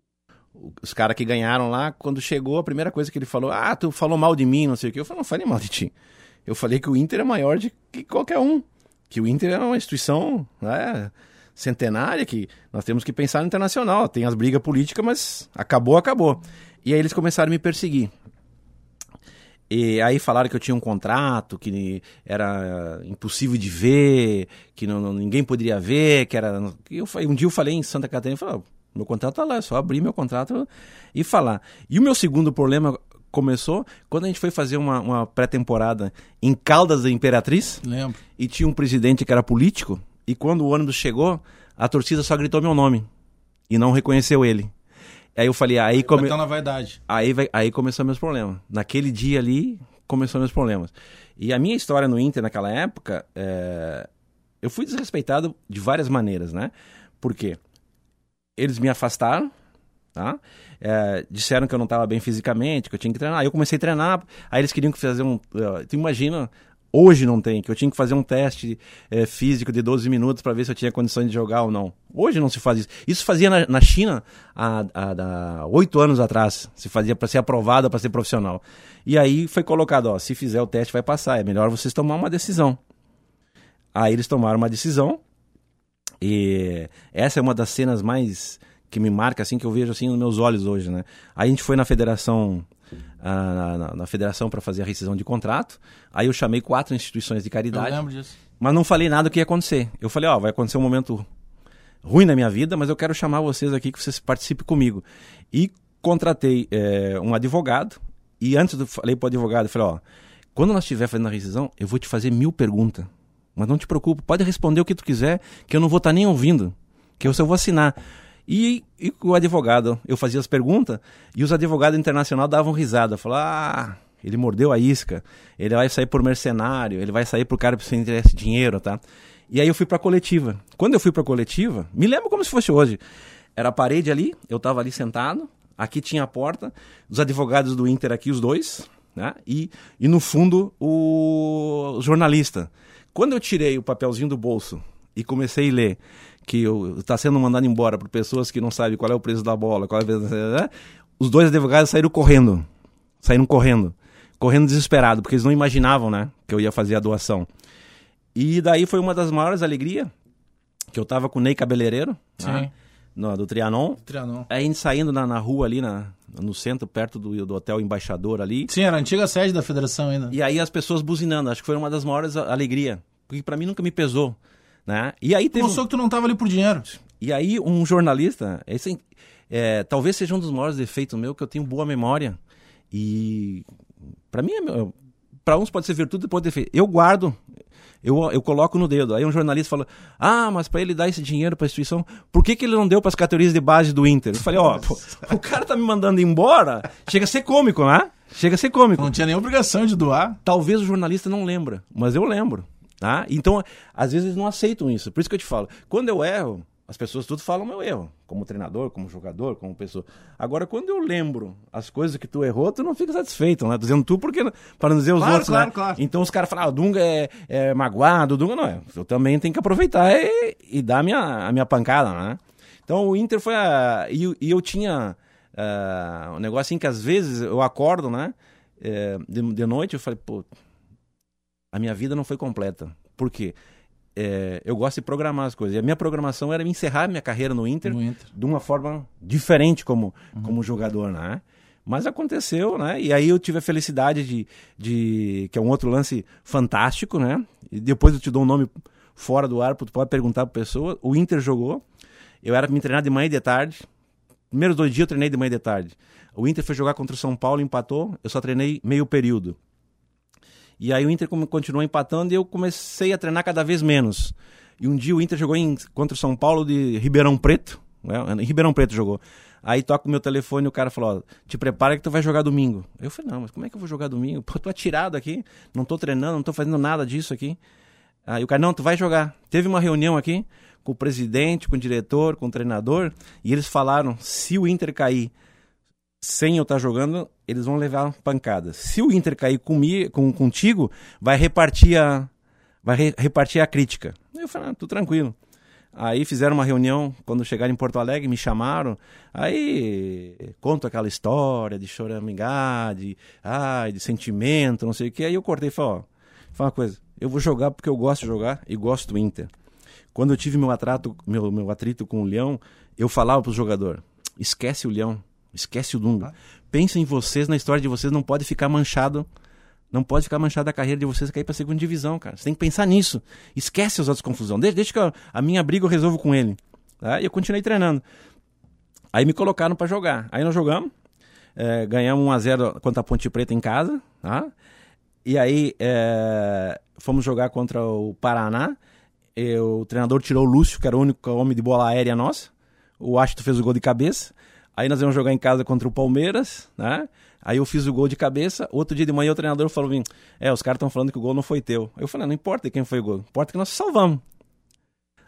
os caras que ganharam lá, quando chegou, a primeira coisa que ele falou, ah, tu falou mal de mim, não sei o que. Eu falei, não falei mal de ti. Eu falei que o Inter é maior de que qualquer um. Que o Inter é uma instituição né, centenária, que nós temos que pensar no internacional. Tem as brigas políticas, mas acabou, acabou. E aí eles começaram a me perseguir. E aí falaram que eu tinha um contrato, que era impossível de ver, que não, ninguém poderia ver, que era. Eu, um dia eu falei em Santa Catarina, falei, meu contrato tá lá, é só abrir meu contrato e falar. E o meu segundo problema começou quando a gente foi fazer uma, uma pré-temporada em Caldas da Imperatriz. Lembro. E tinha um presidente que era político, e quando o ônibus chegou, a torcida só gritou meu nome e não reconheceu ele. Aí eu falei, aí come... na vaidade. Aí, vai... aí começou meus problemas. Naquele dia ali, começou meus problemas. E a minha história no Inter naquela época, é... eu fui desrespeitado de várias maneiras, né? Por quê? Eles me afastaram, tá? É... disseram que eu não estava bem fisicamente, que eu tinha que treinar. Aí eu comecei a treinar, aí eles queriam que fazer um... Tu imagina Hoje não tem, que eu tinha que fazer um teste é, físico de 12 minutos para ver se eu tinha condições de jogar ou não. Hoje não se faz isso. Isso fazia na, na China há, oito anos atrás. Se fazia para ser aprovado, para ser profissional. E aí foi colocado, ó, se fizer o teste vai passar. É melhor vocês tomar uma decisão. Aí eles tomaram uma decisão. E essa é uma das cenas mais que me marca, assim, que eu vejo assim nos meus olhos hoje, né? Aí a gente foi na Federação na, na, na federação para fazer a rescisão de contrato. Aí eu chamei quatro instituições de caridade. Eu lembro disso. Mas não falei nada do que ia acontecer. Eu falei, ó, vai acontecer um momento ruim na minha vida, mas eu quero chamar vocês aqui que vocês participem comigo. E contratei é, um advogado. E antes eu falei para o advogado, falei, ó, quando nós estiver fazendo a rescisão, eu vou te fazer mil perguntas. Mas não te preocupe, pode responder o que tu quiser, que eu não vou estar tá nem ouvindo. Que eu só vou assinar. E, e o advogado, eu fazia as perguntas e os advogados internacionais davam risada. Falavam, ah, ele mordeu a isca, ele vai sair por mercenário, ele vai sair por cara sem interesse dinheiro, tá? E aí eu fui pra coletiva. Quando eu fui pra coletiva, me lembro como se fosse hoje. Era a parede ali, eu tava ali sentado, aqui tinha a porta, os advogados do Inter aqui, os dois, né? E, e no fundo o jornalista. Quando eu tirei o papelzinho do bolso e comecei a ler que está sendo mandado embora por pessoas que não sabem qual é o preço da bola, qual é. Né? os dois advogados saíram correndo, saíram correndo, correndo desesperado, porque eles não imaginavam, né, que eu ia fazer a doação. E daí foi uma das maiores alegrias, que eu tava com o Ney Cabeleireiro, né, no, do Trianon. Trianon. Aí a gente saindo na, na rua ali, na, no centro, perto do, do Hotel Embaixador ali. Sim, era a antiga sede da federação ainda. E aí as pessoas buzinando, acho que foi uma das maiores alegrias, porque para mim nunca me pesou. Né? E aí teve... Mostrou que tu não estava ali por dinheiro. E aí um jornalista, esse, é, talvez seja um dos maiores defeitos meu, que eu tenho boa memória. E para mim, é, para uns pode ser virtude, pode defeito. Eu guardo, eu, eu coloco no dedo. Aí um jornalista fala: Ah, mas para ele dar esse dinheiro para a instituição, por que, que ele não deu para as categorias de base do Inter? Eu falei: Ó, oh, o cara tá me mandando embora. Chega a ser cômico, né? Chega a ser cômico. Não tinha nem obrigação de doar. Talvez o jornalista não lembra, mas eu lembro. Tá? Então, às vezes eles não aceitam isso. Por isso que eu te falo, quando eu erro, as pessoas tudo falam meu erro, como treinador, como jogador, como pessoa. Agora, quando eu lembro as coisas que tu errou, tu não fica satisfeito, né? Dizendo tu porque para não dizer os claro, outros, claro, né? Claro. Então os caras falam, ah, o Dunga é, é, magoado, o Dunga não é. Eu também tenho que aproveitar e, e dar a minha, a minha pancada, né? Então o Inter foi a... E, e eu tinha uh, um negócio assim que às vezes eu acordo, né? É, de, de noite eu falei, pô, a minha vida não foi completa. Por quê? É, eu gosto de programar as coisas. E a minha programação era encerrar minha carreira no Inter, no Inter. de uma forma diferente como, uhum. como jogador, né? Mas aconteceu, né? E aí eu tive a felicidade de, de... que é um outro lance fantástico, né? E depois eu te dou um nome fora do ar, tu pode perguntar pra pessoa. O Inter jogou, eu era me treinar de manhã e de tarde. Primeiros dois dias eu treinei de manhã e de tarde. O Inter foi jogar contra o São Paulo, empatou, eu só treinei meio período. E aí o Inter continuou empatando e eu comecei a treinar cada vez menos. E um dia o Inter jogou em, contra o São Paulo de Ribeirão Preto. Né? Ribeirão Preto jogou. Aí toca o meu telefone e o cara falou: te prepara que tu vai jogar domingo. Eu falei: não, mas como é que eu vou jogar domingo? Pô, tô atirado aqui, não tô treinando, não tô fazendo nada disso aqui. Aí o cara: não, tu vai jogar. Teve uma reunião aqui com o presidente, com o diretor, com o treinador, e eles falaram: se o Inter cair sem eu estar jogando, eles vão levar pancada. Se o Inter cair comigo, com, contigo, vai repartir a, vai re, repartir a crítica. Eu falei, ah, tranquilo. Aí fizeram uma reunião quando chegaram em Porto Alegre, me chamaram. Aí conto aquela história de choramingar, de, ai, de sentimento, não sei o que. Aí eu cortei e falei, ó, Fala uma coisa, eu vou jogar porque eu gosto de jogar e gosto do Inter. Quando eu tive meu atrato, meu, meu atrito com o Leão, eu falava pro jogador: esquece o Leão, esquece o Dunga. Pensa em vocês, na história de vocês, não pode ficar manchado. Não pode ficar manchado a carreira de vocês cair pra segunda divisão, cara. Você tem que pensar nisso. Esquece as outras confusões. Deixa, deixa que eu, a minha briga eu resolvo com ele. Tá? E eu continuei treinando. Aí me colocaram para jogar. Aí nós jogamos. É, ganhamos 1x0 contra a Ponte Preta em casa. Tá? E aí é, fomos jogar contra o Paraná. E o treinador tirou o Lúcio, que era o único homem de bola aérea nossa. O Ashton fez o gol de cabeça. Aí nós íamos jogar em casa contra o Palmeiras, né? Aí eu fiz o gol de cabeça. Outro dia de manhã o treinador falou: Vim, é, os caras estão falando que o gol não foi teu. Eu falei: não importa quem foi o gol, importa que nós salvamos.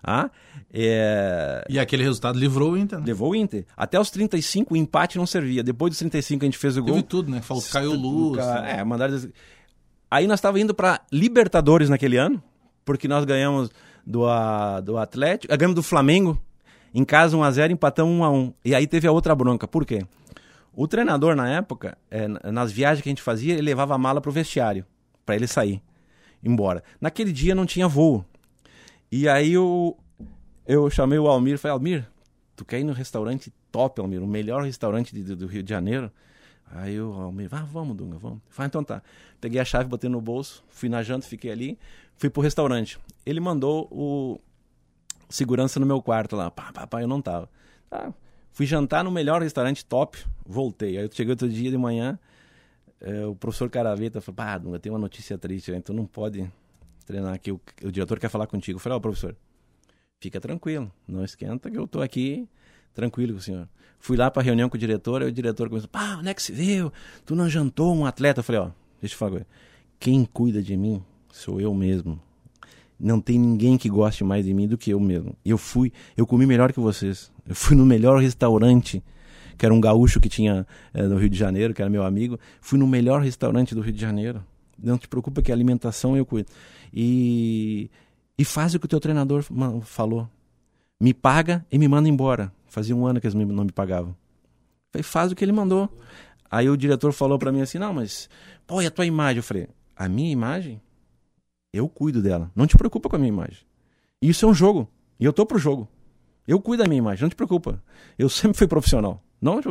Ah, é... E aquele resultado livrou o Inter, né? Levou o Inter. Até os 35 o empate não servia. Depois dos 35 a gente fez o gol. Teve tudo, né? Falou, caiu luz. Ca... É, mandaram. Aí nós estávamos indo para Libertadores naquele ano, porque nós ganhamos do, a, do Atlético, ganhamos do Flamengo, em casa 1x0, empatamos 1x1. E aí teve a outra bronca. Por quê? O treinador, na época, é, nas viagens que a gente fazia, ele levava a mala pro vestiário, para ele sair, embora. Naquele dia não tinha voo. E aí eu, eu chamei o Almir e falei, Almir, tu quer ir no restaurante top, Almir, o melhor restaurante de, do Rio de Janeiro? Aí o Almir, ah, vamos, Dunga, vamos. Falei, então tá. Peguei a chave, botei no bolso, fui na janta, fiquei ali, fui pro restaurante. Ele mandou o segurança no meu quarto lá. Pá, pá, pá, eu não tava. Tá. Fui jantar no melhor restaurante top, voltei. Aí eu cheguei outro dia de manhã, é, o professor Caraveta falou, pá, Dunga, tem uma notícia triste, então não pode treinar aqui, o, o diretor quer falar contigo. Eu falei, ó, oh, professor, fica tranquilo, não esquenta que eu tô aqui tranquilo com o senhor. Fui lá para reunião com o diretor, aí o diretor começou, pá, onde é que se viu? Tu não jantou um atleta? Eu falei, ó, deixa eu falar, quem cuida de mim sou eu mesmo. Não tem ninguém que goste mais de mim do que eu mesmo. Eu fui, eu comi melhor que vocês. Eu fui no melhor restaurante, que era um gaúcho que tinha é, no Rio de Janeiro, que era meu amigo. Fui no melhor restaurante do Rio de Janeiro. Não te preocupa que a alimentação eu cuido. E, e faz o que o teu treinador falou. Me paga e me manda embora. Fazia um ano que eles não me pagavam. Falei, faz o que ele mandou. Aí o diretor falou para mim assim, não, mas, pô, e a tua imagem? Eu falei, a minha imagem? Eu cuido dela. Não te preocupa com a minha imagem. Isso é um jogo. E eu tô pro jogo. Eu cuido da minha imagem, não te preocupa. Eu sempre fui profissional. Não,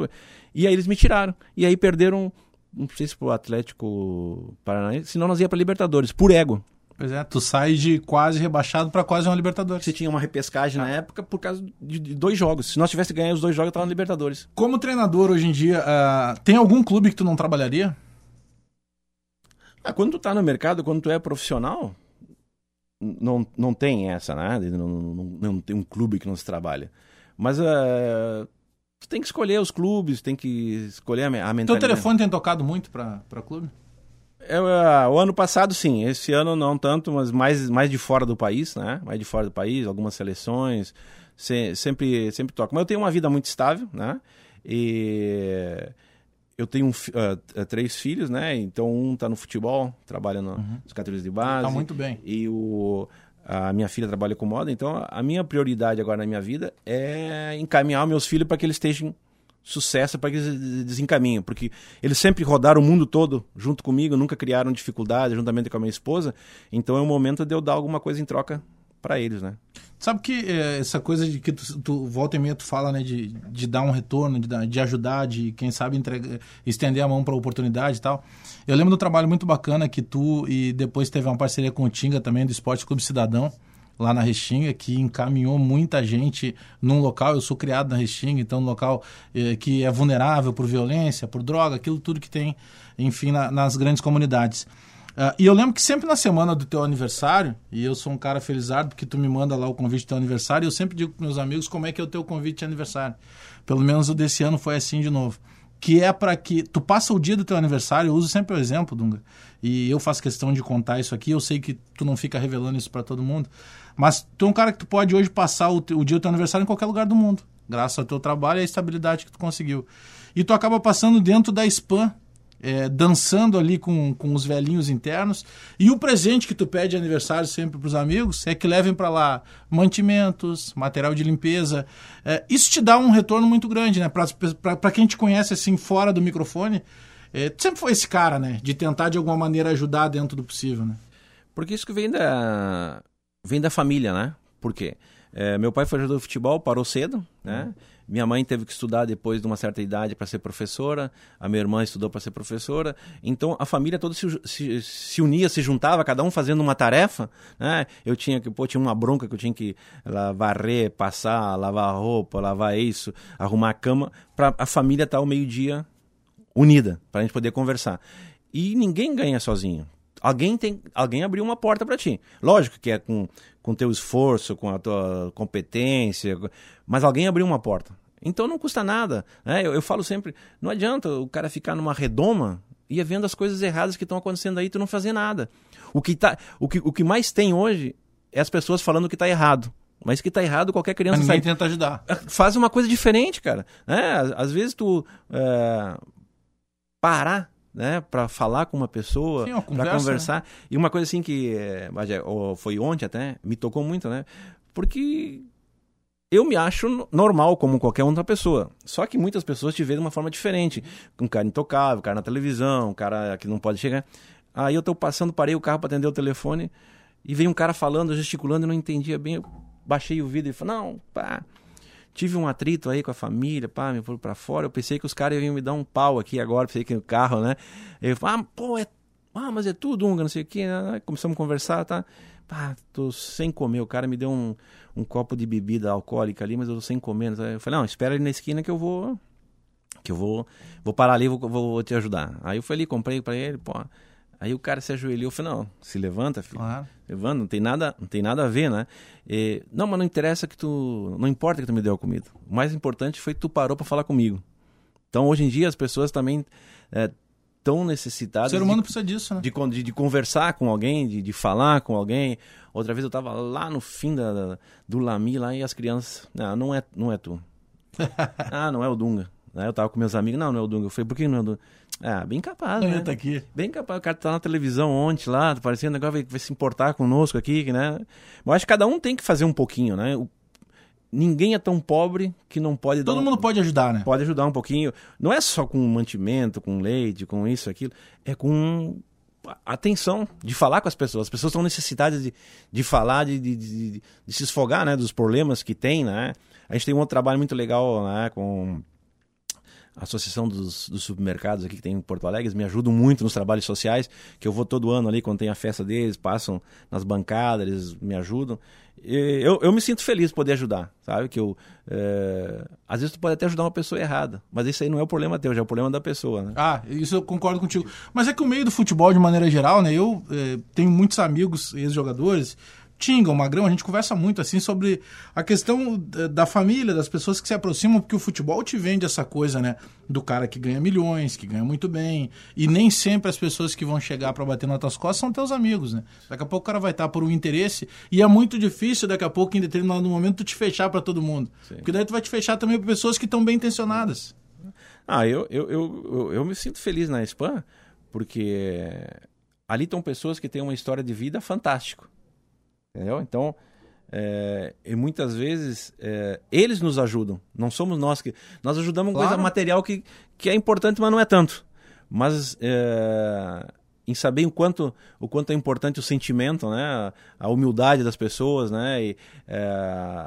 e aí eles me tiraram. E aí perderam, não sei se pro Atlético Paranaense, senão nós ia para Libertadores, por ego. Pois é, tu sai de quase rebaixado para quase uma Libertadores. Você tinha uma repescagem ah. na época por causa de, de, dois jogos. Se nós tivéssemos ganho os dois jogos, eu tava na Libertadores. Como treinador hoje em dia, uh, tem algum clube que tu não trabalharia? Ah, quando tu tá no mercado, quando tu é profissional, não, não tem essa, né? Não, não, não tem um clube que não se trabalha. Mas uh, tu tem que escolher os clubes, tem que escolher a, a mentalidade. Teu telefone tem tocado muito para clube? É, uh, o ano passado, sim. Esse ano não tanto, mas mais, mais de fora do país, né? Mais de fora do país, algumas seleções. Se, sempre, sempre toca. Mas eu tenho uma vida muito estável, né? E eu tenho uh, três filhos, né? Então um está no futebol, trabalha no, uhum. nas categorias de base. Tá muito bem. E o, a minha filha trabalha com moda. Então a minha prioridade agora na minha vida é encaminhar meus filhos para que eles estejam sucesso para que eles desencaminhem, porque eles sempre rodaram o mundo todo junto comigo, nunca criaram dificuldade juntamente com a minha esposa. Então é o momento de eu dar alguma coisa em troca para eles, né? Sabe que é, essa coisa de que tu, tu volta e meia tu fala, né, de, de dar um retorno, de, de ajudar, de quem sabe entregar, estender a mão para oportunidade e tal. Eu lembro do trabalho muito bacana que tu e depois teve uma parceria com o Tinga também do Esporte Clube Cidadão lá na Restinga, que encaminhou muita gente num local. Eu sou criado na Restinga, então, um local eh, que é vulnerável por violência, por droga, aquilo tudo que tem, enfim, na, nas grandes comunidades. Uh, e eu lembro que sempre na semana do teu aniversário, e eu sou um cara felizardo porque tu me manda lá o convite do teu aniversário, eu sempre digo para meus amigos como é que é o teu convite de aniversário. Pelo menos o desse ano foi assim de novo. Que é para que tu passa o dia do teu aniversário, eu uso sempre o exemplo, Dunga, e eu faço questão de contar isso aqui, eu sei que tu não fica revelando isso para todo mundo, mas tu é um cara que tu pode hoje passar o, o dia do teu aniversário em qualquer lugar do mundo, graças ao teu trabalho e à estabilidade que tu conseguiu. E tu acaba passando dentro da spam é, dançando ali com, com os velhinhos internos. E o presente que tu pede de aniversário sempre para os amigos é que levem para lá mantimentos, material de limpeza. É, isso te dá um retorno muito grande, né? Para quem te conhece assim fora do microfone, é, tu sempre foi esse cara, né? De tentar de alguma maneira ajudar dentro do possível, né? Porque isso que vem da, vem da família, né? Por quê? É, meu pai foi jogador de futebol, parou cedo, né? Uhum. Minha mãe teve que estudar depois de uma certa idade para ser professora, a minha irmã estudou para ser professora. Então a família toda se, se, se, unia, se juntava, cada um fazendo uma tarefa. Né? Eu tinha que, pô, tinha uma bronca que eu tinha que varrer, passar, lavar roupa, lavar isso, arrumar a cama, para a família estar tá ao meio-dia unida, para a gente poder conversar. E ninguém ganha sozinho. Alguém tem, alguém abriu uma porta para ti. Lógico que é com com teu esforço, com a tua competência, mas alguém abriu uma porta. Então não custa nada. Né? Eu, eu falo sempre, não adianta o cara ficar numa redoma e vendo as coisas erradas que estão acontecendo aí tu não fazer nada. O que, tá, o, que, o que mais tem hoje é as pessoas falando que está errado. Mas que está errado, qualquer criança ninguém tenta ajudar. Faz uma coisa diferente, cara. É, às, às vezes tu é, parar né, para falar com uma pessoa, para conversar. Né? E uma coisa assim que é, foi ontem até, me tocou muito, né? Porque eu me acho normal como qualquer outra pessoa. Só que muitas pessoas te veem de uma forma diferente. Um cara intocável, um cara na televisão, um cara que não pode chegar. Aí eu tô passando, parei o carro para atender o telefone e veio um cara falando, gesticulando, e não entendia bem. Eu baixei o vidro e falei, não, pá, tive um atrito aí com a família, pá, me foram pra fora. Eu pensei que os caras iam me dar um pau aqui agora, pensei que o carro, né? Eu ah, pô, é. Ah, mas é tudo Unga, não sei o quê. Né? Começamos a conversar, tá? Pá, tô sem comer. O cara me deu um, um copo de bebida alcoólica ali, mas eu tô sem comer. Eu falei, não, espera ali na esquina que eu vou. Que eu vou. Vou parar ali e vou, vou te ajudar. Aí eu fui ali, comprei pra ele, pô. Aí o cara se ajoelhou e falou, não, se levanta, filho. Claro. Levanta, não tem nada, não tem nada a ver, né? E, não, mas não interessa que tu. Não importa que tu me deu a comida. O mais importante foi que tu parou para falar comigo. Então, hoje em dia, as pessoas também é, tão necessitadas. O ser humano de, precisa disso, né? De, de, de conversar com alguém, de, de, falar com alguém. Outra vez eu estava lá no fim da, da, do Lami lá e as crianças. Não, não é, não é tu. ah, não é o Dunga. Né? Eu tava com meus amigos, não, não é o Dunga. Eu falei, por que não é o Dunga? Ah, bem capaz, né? Tá aqui. Bem capaz. O cara tá na televisão ontem lá, parecendo agora vai, vai se importar conosco aqui, né? Eu acho que cada um tem que fazer um pouquinho, né? O, ninguém é tão pobre que não pode Todo mundo pode ajudar, né? Pode ajudar um pouquinho. Não é só com mantimento, com leite, com isso, aquilo. É com atenção de falar com as pessoas. As pessoas estão necessitadas de, de falar, de, de, de, de se esfogar, né? Dos problemas que tem, né? A gente tem um outro trabalho muito legal, né? Com Associação dos, dos, Supermercados aqui que tem em Porto Alegre, me ajudam muito nos trabalhos sociais, que eu vou todo ano ali quando tem a festa deles, passam nas bancadas, eles me ajudam. E eu, eu me sinto feliz de poder ajudar, sabe? Que eu, é... Às vezes tu pode até ajudar uma pessoa errada, mas isso aí não é o problema teu, já é o problema da pessoa, né? Ah, isso eu concordo contigo. Mas é que o meio do futebol, de maneira geral, né? Eu é, tenho muitos amigos, ex-jogadores, Tinga, o Magrão, a gente conversa muito assim sobre a questão da família, das pessoas que se aproximam, porque o futebol te vende essa coisa, né? Do cara que ganha milhões, que ganha muito bem. E nem sempre as pessoas que vão chegar para bater nas tuas costas são teus amigos, né? Daqui a pouco o cara vai estar por um interesse e é muito difícil daqui a pouco, em determinado momento, tu te fechar para todo mundo. Sim. Porque daí tu vai te fechar também para pessoas que estão bem intencionadas. Ah, eu, eu, eu, eu, eu me sinto feliz na Espanha, porque ali estão pessoas que têm uma história de vida fantástico Entendeu? Então, é, e muitas vezes é, eles nos ajudam, não somos nós que. Nós ajudamos claro. coisa material que, que é importante, mas não é tanto. Mas é, em saber o quanto, o quanto é importante o sentimento, né? a humildade das pessoas, né? E, é,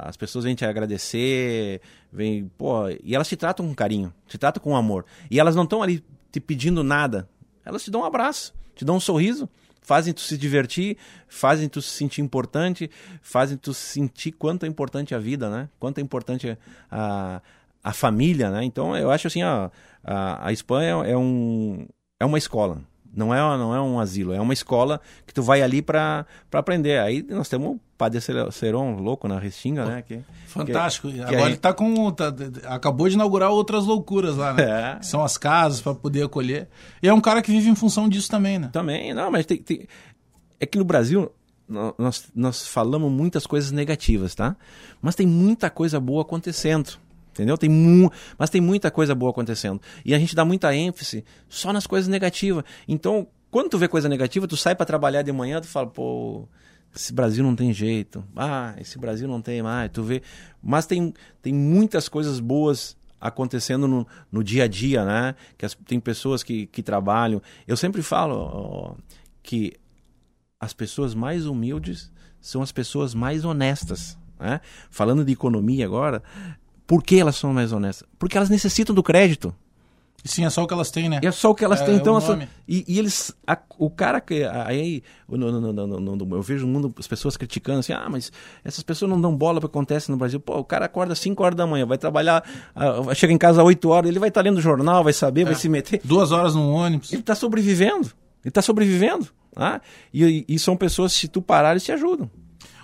as pessoas vêm te agradecer, vêm, pô, e elas te tratam com carinho, te tratam com amor. E elas não estão ali te pedindo nada, elas te dão um abraço, te dão um sorriso fazem tu se divertir, fazem tu se sentir importante, fazem tu sentir quanto é importante a vida, né? Quanto é importante a, a família, né? Então eu acho assim, ó, a, a Espanha é, um, é uma escola. Não é, não é um asilo, é uma escola que tu vai ali para aprender. Aí nós temos o Padre Seron louco na Restinga, né? Que, Fantástico. Que, Agora que ele tá com. Tá, acabou de inaugurar outras loucuras lá, né? É. São as casas para poder acolher. E é um cara que vive em função disso também, né? Também, não, mas tem, tem... é que no Brasil nós, nós falamos muitas coisas negativas, tá? Mas tem muita coisa boa acontecendo. Entendeu? Tem mu mas tem muita coisa boa acontecendo. E a gente dá muita ênfase só nas coisas negativas. Então, quando tu vê coisa negativa, tu sai para trabalhar de manhã, tu fala, pô, esse Brasil não tem jeito. Ah, esse Brasil não tem mais. Tu vê. Mas tem, tem muitas coisas boas acontecendo no, no dia a dia, né? Que as, tem pessoas que, que trabalham. Eu sempre falo ó, que as pessoas mais humildes são as pessoas mais honestas. Né? Falando de economia agora, por que elas são mais honestas? Porque elas necessitam do crédito. Sim, é só o que elas têm, né? É só o que elas É, têm. Então, o elas- nome. e, e eles. a- o cara que. Aí. no- no- no- eu vejo no mundo as pessoas criticando assim: ah, mas essas pessoas não dão bola para o que acontece no Brasil. Pô, o cara acorda às 5 horas da manhã, vai trabalhar, vai chegar em casa às 8 horas, ele vai estar lendo jornal, vai saber, É. vai se meter. Duas horas no ônibus. Ele está sobrevivendo. Ele está sobrevivendo. Ah? E, e são pessoas, se tu parar, eles te ajudam.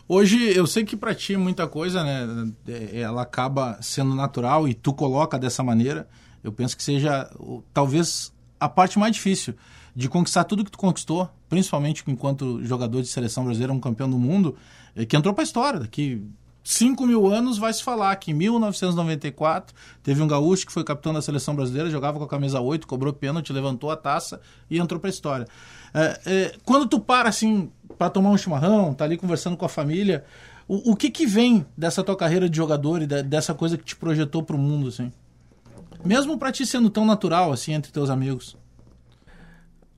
Hoje, eu sei que pra ti muita coisa, né? é, Ela acaba sendo natural e tu coloca dessa maneira. Eu penso que seja talvez a parte mais difícil de conquistar tudo que tu conquistou, principalmente enquanto jogador de seleção brasileira, um campeão do mundo, é, que entrou pra história. Daqui 5 mil anos vai se falar que em 1994 teve um gaúcho que foi capitão da seleção brasileira, jogava com a camisa 8, cobrou pênalti, levantou a taça e entrou pra história. É, é, quando tu para assim para tomar um chimarrão, tá ali conversando com a família, o, o que que vem dessa tua carreira de jogador e dessa coisa que te projetou pro mundo assim? Mesmo pra ti sendo tão natural assim entre teus amigos.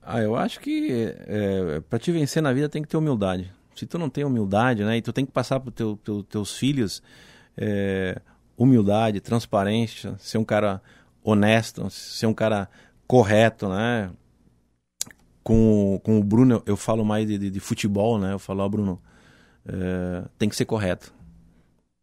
Ah, eu acho que é, para te vencer na vida tem que ter humildade. Se tu não tem humildade, né, e tu tem que passar para teu, teu, teus filhos é, humildade, transparência, ser um cara honesto, ser um cara correto, né? Com, com o Bruno eu, falo mais de, de, de futebol, né? Eu falo, ó, Bruno, é, tem que ser correto,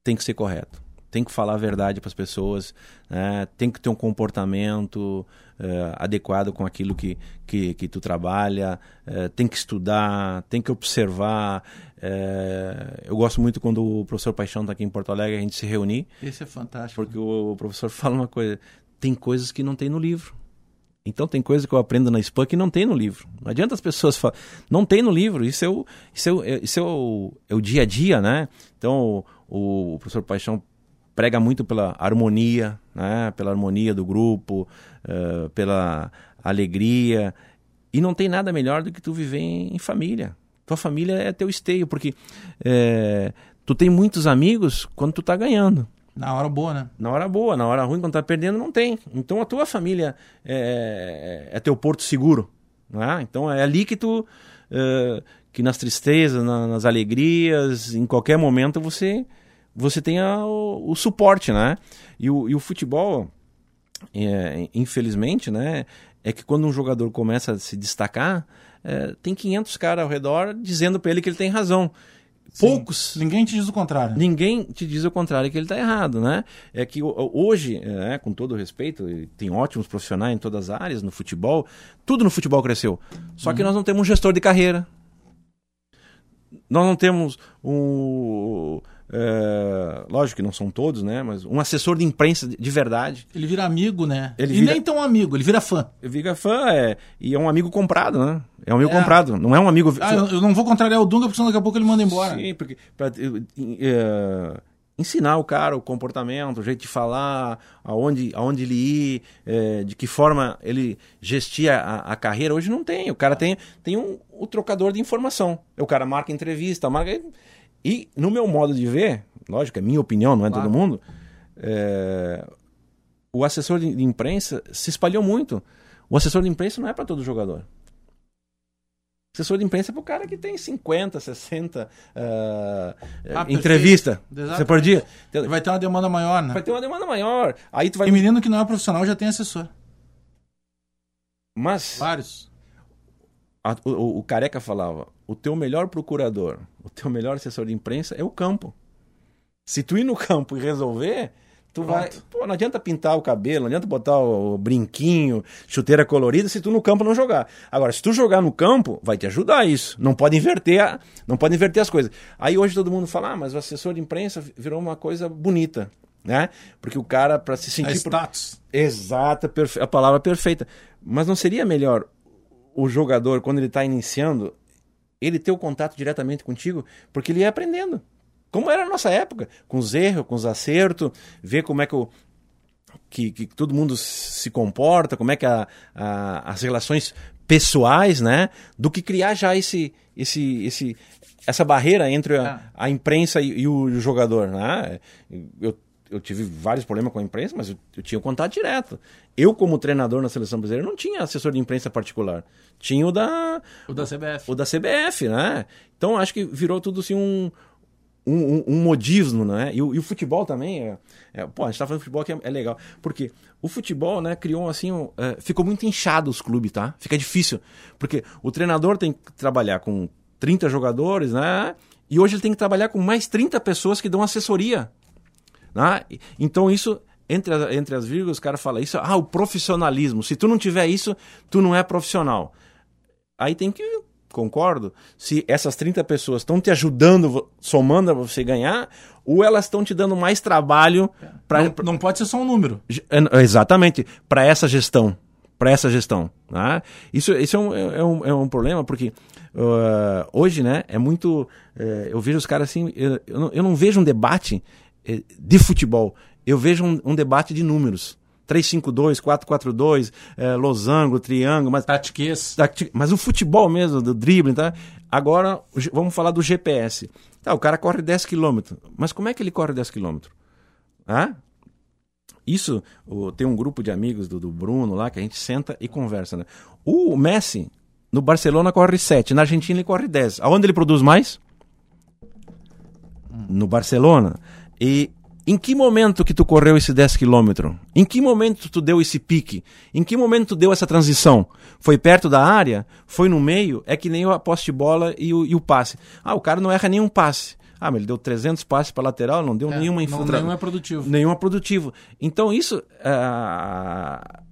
tem que ser correto, tem que falar a verdade para as pessoas, né? tem que ter um comportamento é, adequado com aquilo que, que, que tu trabalha, é, tem que estudar, tem que observar. é, eu gosto muito quando o professor Paixão está aqui em Porto Alegre, a gente se reunir, Esse é fantástico. porque o, o professor fala uma coisa, tem coisas que não tem no livro. Então tem coisa que eu aprendo na SPAN que não tem no livro. Não adianta as pessoas falarem, não tem no livro, isso é o, isso é o, é- isso é o, é o dia a dia, né? Então o, o professor Paixão prega muito pela harmonia, né? Pela harmonia do grupo, eh, pela alegria. E não tem nada melhor do que tu viver em, família. Tua família é teu esteio, porque eh, tu tem muitos amigos quando tu tá ganhando. Na hora boa, né? Na hora boa, na hora ruim, quando tá perdendo, não tem. Então a tua família é, é teu porto seguro. Né? Então é ali que tu. é, que nas tristezas, na- nas alegrias, em qualquer momento você você tenha o, o suporte, né? E o, e o futebol, é, infelizmente, né? É que quando um jogador começa a se destacar, é, tem 500 caras ao redor dizendo para ele que ele tem razão. Poucos Ninguém te diz o contrário. Ninguém te diz o contrário, que ele está errado, né? É que ho- hoje, é, com todo respeito, tem ótimos profissionais em todas as áreas, no futebol, tudo no futebol cresceu. Só que nós não temos um gestor de carreira. Nós não temos um. É, lógico que não são todos, né? Mas um assessor de imprensa de, de verdade. Ele vira amigo, né? Ele e vira- nem tão amigo, ele vira fã. Viga fã é, e é um amigo comprado, né? É um amigo É. comprado, não é um amigo. Ah, eu, não vou contrariar o Dunga, porque senão daqui a pouco ele manda embora. Sim, porque pra, eh, ensinar o cara o comportamento, o jeito de falar, aonde, aonde ele ir, eh, de que forma ele gestia a, a carreira. Hoje não tem. O cara tem, tem um, o trocador de informação. O cara marca entrevista, marca. E no meu modo de ver, lógico, é minha opinião, não é Claro. todo mundo. eh, o assessor de, imprensa se espalhou muito. O assessor de imprensa não é para todo jogador. Assessor de imprensa é pro cara que tem 50, 60 ah, Ah, entrevista você por dia. Vai ter uma demanda maior, né? Vai ter uma demanda maior. Aí tu vai. E menino que não é profissional já tem assessor. Mas Vários. a- o, o- o careca falava: o teu melhor procurador, o teu melhor assessor de imprensa é o campo. Se tu ir no campo e resolver, tu Pronto. vai. Pô, não adianta pintar o cabelo, não adianta botar o, brinquinho, chuteira colorida, se tu no campo não jogar. Agora, se tu jogar no campo, vai te ajudar isso. Não pode inverter, a- não pode inverter as coisas. Aí hoje todo mundo fala: ah, mas o assessor de imprensa virou uma coisa bonita. Né? Porque o cara, para se É sentir. por- status. Exata, perfe- a palavra perfeita. Mas não seria melhor o jogador, quando ele está iniciando, ele ter o contato diretamente contigo? Porque ele ia aprendendo. Como era a nossa época, com os erros, com os acertos, ver como é que, o, que, que todo mundo se comporta, como é que a, a- as relações pessoais, né? Do que criar já esse, esse, esse, essa barreira entre a, É. a imprensa e, e o jogador, né? Eu eu tive vários problemas com a imprensa, mas eu, eu tinha contato direto. Eu, como treinador na seleção brasileira, não tinha assessor de imprensa particular. Tinha o da. O da CBF. O da CBF, né? Então acho que virou tudo assim um. Um, um, um modismo, né? E o, e o futebol também é, é, Pô, a gente tá falando de futebol que é, é legal. Porque o futebol, né, criou assim. Um, é, ficou muito inchado os clubes, tá? Fica difícil. Porque o treinador tem que trabalhar com 30 jogadores, né? E hoje ele tem que trabalhar com mais 30 pessoas que dão assessoria. Né? Então isso, entre, as, entre as vírgulas, o cara fala isso, ah, o profissionalismo. Se tu não tiver isso, tu não é profissional. Aí tem que, concordo, se essas 30 pessoas estão te ajudando, somando a você ganhar, ou elas estão te dando mais trabalho para... Não, não pode ser só um número. Exatamente, para essa gestão para essa gestão. Né? Isso, isso é, um, é, um, é um problema, porque uh, hoje né, é muito. Uh, eu vejo os caras assim. Eu, eu, não, eu não vejo um debate de futebol, eu vejo um, um debate de números. 352, 442, é, losango, triângulo, mas Tatiquês. Mas o futebol mesmo, do drible, tá? Agora vamos falar do GPS. Tá, o cara corre 10 km, mas como é que ele corre 10 km? Ah? Isso, o, tem um grupo de amigos do, do, Bruno lá que a gente senta e conversa. Né? O Messi, no Barcelona, corre 7, na Argentina ele corre 10. Aonde ele produz mais? No Barcelona. E em que momento que tu correu esse 10 quilômetros? Em que momento tu deu esse pique? Em que momento tu deu essa transição? Foi perto da área? Foi no meio? É que nem a poste de bola e o, e o passe. Ah, o cara não erra nenhum passe. Ah, mas ele deu 300 passes para lateral, não deu é, nenhuma infiltração. Nenhum é produtivo. Nenhum é produtivo. Então isso uh,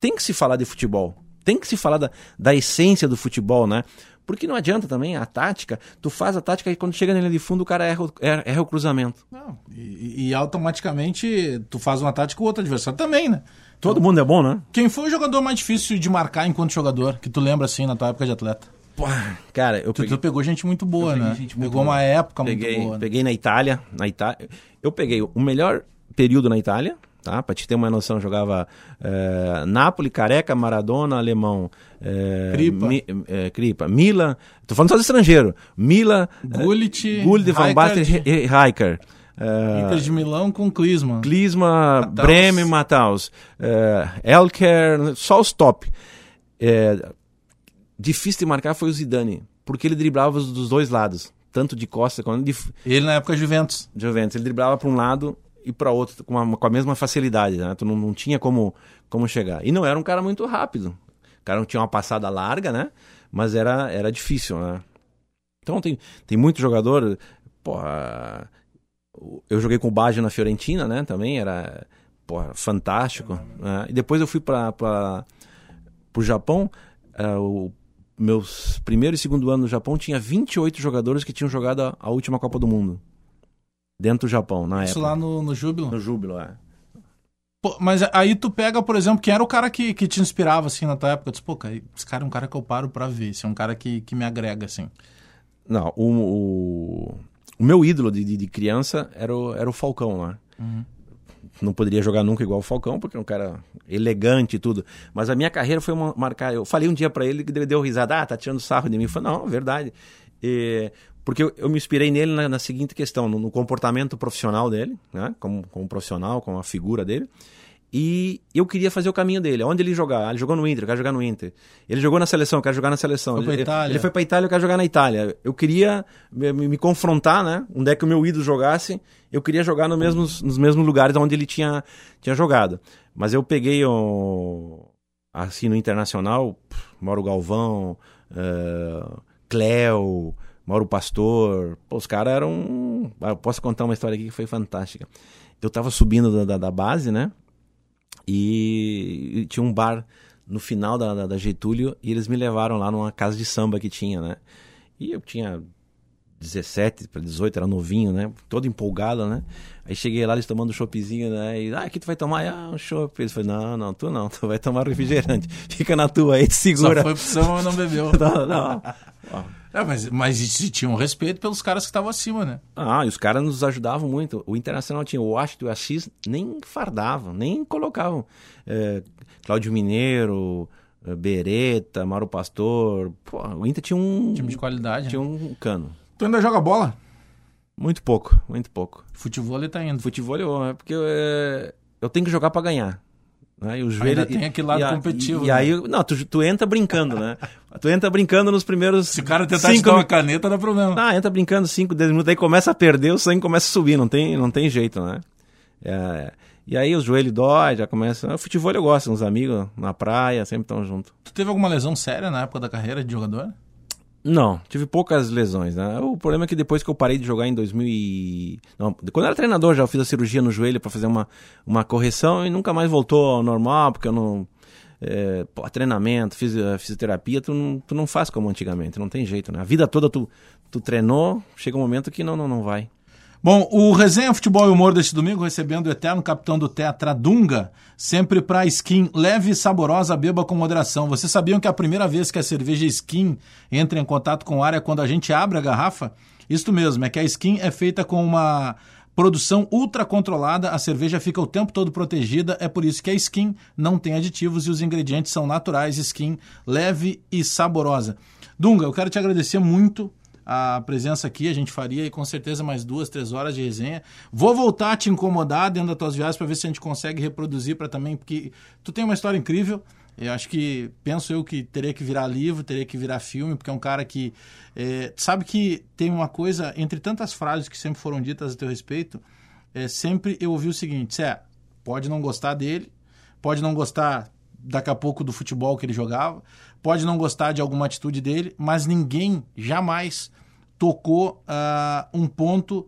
tem que se falar de futebol. Tem que se falar da, da essência do futebol, né? Porque não adianta também a tática, tu faz a tática e quando chega na linha de fundo o cara erra, erra, erra o cruzamento. Não, e, e, automaticamente tu faz uma tática com o outro adversário também, né? Todo mundo é bom, né? Quem foi o jogador mais difícil de marcar enquanto jogador, que tu lembra assim na tua época de atleta? Pô, cara, eu tu, peguei... tu pegou gente muito boa, né? Gente pegou uma época peguei, muito boa. Né? Peguei na Itália, na Itália. Eu peguei o melhor período na Itália, tá? Para te ter uma noção, jogava é, Napoli, Careca, Maradona, Alemão, é, Kripa. Mi, é, Kripa, Mila, tô falando só de estrangeiro, Mila, Gullit, Gullit, Van Basten e Rijkaard. Uh, Inter de Milão com. Clisma, Mataus. Bremen, Mataus. Uh, Elker, só os top. Uh, difícil de marcar foi o Zidane, porque ele driblava dos dois lados, tanto de costa quanto de. Ele na época Juventus. Juventus, ele driblava para um lado e para outro com, uma, com a mesma facilidade, né? Tu não, não tinha como, como chegar. E não era um cara muito rápido. O cara não tinha uma passada larga, né? Mas era, era difícil, né? Então tem, tem muito jogador. Porra, eu joguei com o Baggio na Fiorentina, né? Também era porra, fantástico. Né? E depois eu fui para o Japão. Uh, o meus primeiro e segundo ano no Japão tinha 28 jogadores que tinham jogado a, a última Copa do Mundo. Dentro do Japão, na Isso época. lá no, no Júbilo? No Júbilo, é. Pô, mas aí tu pega, por exemplo, quem era o cara que, que te inspirava, assim, na tua época? Eu disse, pô, cara, esse cara é um cara que eu paro pra ver, esse é um cara que, que me agrega, assim. Não, o, o, o meu ídolo de, de, de, criança era o, era o Falcão, né? Uhum não poderia jogar nunca igual o Falcão, porque é um cara elegante e tudo. Mas a minha carreira foi uma, marcar. Eu falei um dia para ele que ele deu risada, ah, tá tirando sarro de mim. Eu falei, não, verdade. E, porque eu, eu, me inspirei nele na, na seguinte questão, no, no, comportamento profissional dele, né? como, como profissional, como a figura dele. E eu queria fazer o caminho dele. Onde ele jogar? Ele jogou no Inter, eu quero jogar no Inter. Ele jogou na seleção, eu quero jogar na seleção. Foi ele, Itália. ele foi para Itália, eu quero jogar na Itália. Eu queria me, me, confrontar, né? Onde é que o meu ídolo jogasse, eu queria jogar no mesmos, nos mesmos lugares onde ele tinha, tinha jogado. Mas eu peguei o, assim no internacional, Mauro Galvão, uh, Cléo, Mauro Pastor. Pô, os caras eram. Eu posso contar uma história aqui que foi fantástica. Eu tava subindo da, da, base, né? E, e tinha um bar no final da, da, da, Getúlio e eles me levaram lá numa casa de samba que tinha, né? E eu tinha 17 para 18, era novinho, né? Todo empolgado, né? Aí cheguei lá, eles tomando um choppzinho, né? E, ah, que tu vai tomar? Ah, um chopp. Eles falaram, não, não, tu não, tu vai tomar refrigerante. Fica na tua aí, te segura. Só foi opção, mas não bebeu. não, não. É, mas, mas tinha um respeito pelos caras que estavam acima, né? Ah, e os caras nos ajudavam muito. O Internacional tinha o Washington e o Assis, nem fardavam, nem colocavam. É, Cláudio Mineiro, é, Beretta, Mauro Pastor. Pô, o Inter tinha um. Time de qualidade. Tinha né? um cano. Tu ainda joga bola? Muito pouco, muito pouco. Futebol ele tá indo. Futebol eu, é porque eu, é, eu tenho que jogar para ganhar. Né? E o joelho, Ainda tem aquele lado e, competitivo. E, né? e aí, não, tu, tu entra brincando, né? tu entra brincando nos primeiros. Se o cara tentar te dar uma caneta, dá problema. Ah, entra brincando 5, 10 minutos, aí começa a perder, o sangue começa a subir, não tem, não tem jeito, né? É, e aí o joelho dói, já começa. O futebol eu gosto, uns amigos na praia, sempre estão junto. Tu teve alguma lesão séria na época da carreira de jogador? Não, tive poucas lesões, né? O problema é que depois que eu parei de jogar em 2000 e... Não, quando eu era treinador já fiz a cirurgia no joelho para fazer uma, uma correção e nunca mais voltou ao normal, porque eu não... É, pô, treinamento, fisioterapia, tu não, tu não faz como antigamente, não tem jeito, né? A vida toda tu, tu treinou, chega um momento que não, não, não vai. Bom, o Resenha Futebol e Humor deste domingo recebendo o eterno capitão do Tetra Dunga, sempre para skin leve e saborosa, beba com moderação. Vocês sabiam que a primeira vez que a cerveja skin entra em contato com o ar é quando a gente abre a garrafa? Isto mesmo, é que a skin é feita com uma produção ultra controlada, a cerveja fica o tempo todo protegida, é por isso que a skin não tem aditivos e os ingredientes são naturais, skin leve e saborosa. Dunga, eu quero te agradecer muito a presença aqui, a gente faria e com certeza mais duas, três horas de resenha. Vou voltar a te incomodar dentro das tuas viagens para ver se a gente consegue reproduzir para também, porque tu tem uma história incrível. Eu acho que, penso eu que teria que virar livro, teria que virar filme, porque é um cara que. É, sabe que tem uma coisa, entre tantas frases que sempre foram ditas a teu respeito, é, sempre eu ouvi o seguinte: é, pode não gostar dele, pode não gostar daqui a pouco do futebol que ele jogava, pode não gostar de alguma atitude dele, mas ninguém jamais tocou uh, um ponto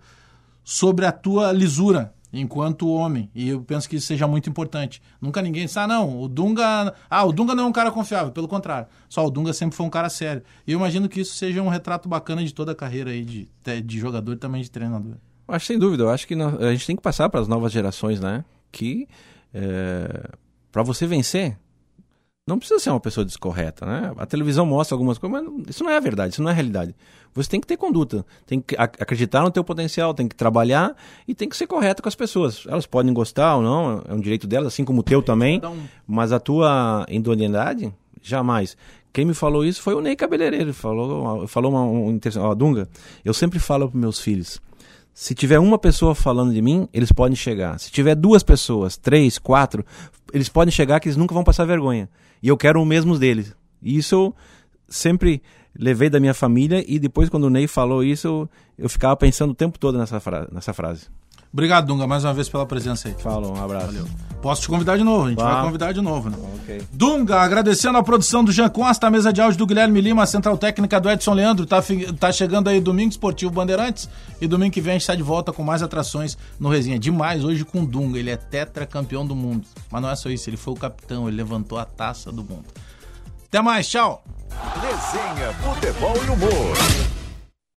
sobre a tua lisura enquanto homem. E eu penso que isso seja muito importante. Nunca ninguém disse, ah, não, o Dunga. Ah, o Dunga não é um cara confiável, pelo contrário. Só o Dunga sempre foi um cara sério. E eu imagino que isso seja um retrato bacana de toda a carreira aí de, de jogador e também de treinador. Acho sem dúvida, eu acho que a gente tem que passar para as novas gerações, né? Que é, para você vencer, não precisa ser uma pessoa descorreta, né? A televisão mostra algumas coisas, mas isso não é a verdade, isso não é a realidade. Você tem que ter conduta, tem que acreditar no teu potencial, tem que trabalhar e tem que ser correto com as pessoas. Elas podem gostar ou não, é um direito delas, assim como o teu também, mas a tua idoneidade, jamais. Quem me falou isso foi o Ney Cabeleireiro, falou, falou uma, um, ó, Dunga, eu sempre falo para meus filhos, se tiver uma pessoa falando de mim, eles podem chegar. Se tiver duas pessoas, três, quatro, eles podem chegar que eles nunca vão passar vergonha. E eu quero o mesmo deles. E isso eu sempre levei da minha família e depois quando o Ney falou isso, eu ficava pensando o tempo todo nessa, fra nessa frase. Obrigado, Dunga, mais uma vez pela presença aí. Falou, um abraço. Valeu. Posso te convidar de novo, a gente vai convidar de novo, né? Okay. Dunga, agradecendo a produção do Jean Costa, a mesa de áudio do Guilherme Lima, a central técnica do Edson Leandro. Tá, tá chegando aí domingo esportivo Bandeirantes e domingo que vem a gente está de volta com mais atrações no Resenha. Demais hoje com o Dunga, ele é tetracampeão do mundo. Mas não é só isso, ele foi o capitão, ele levantou a taça do mundo. Até mais, tchau! Resenha, futebol e humor.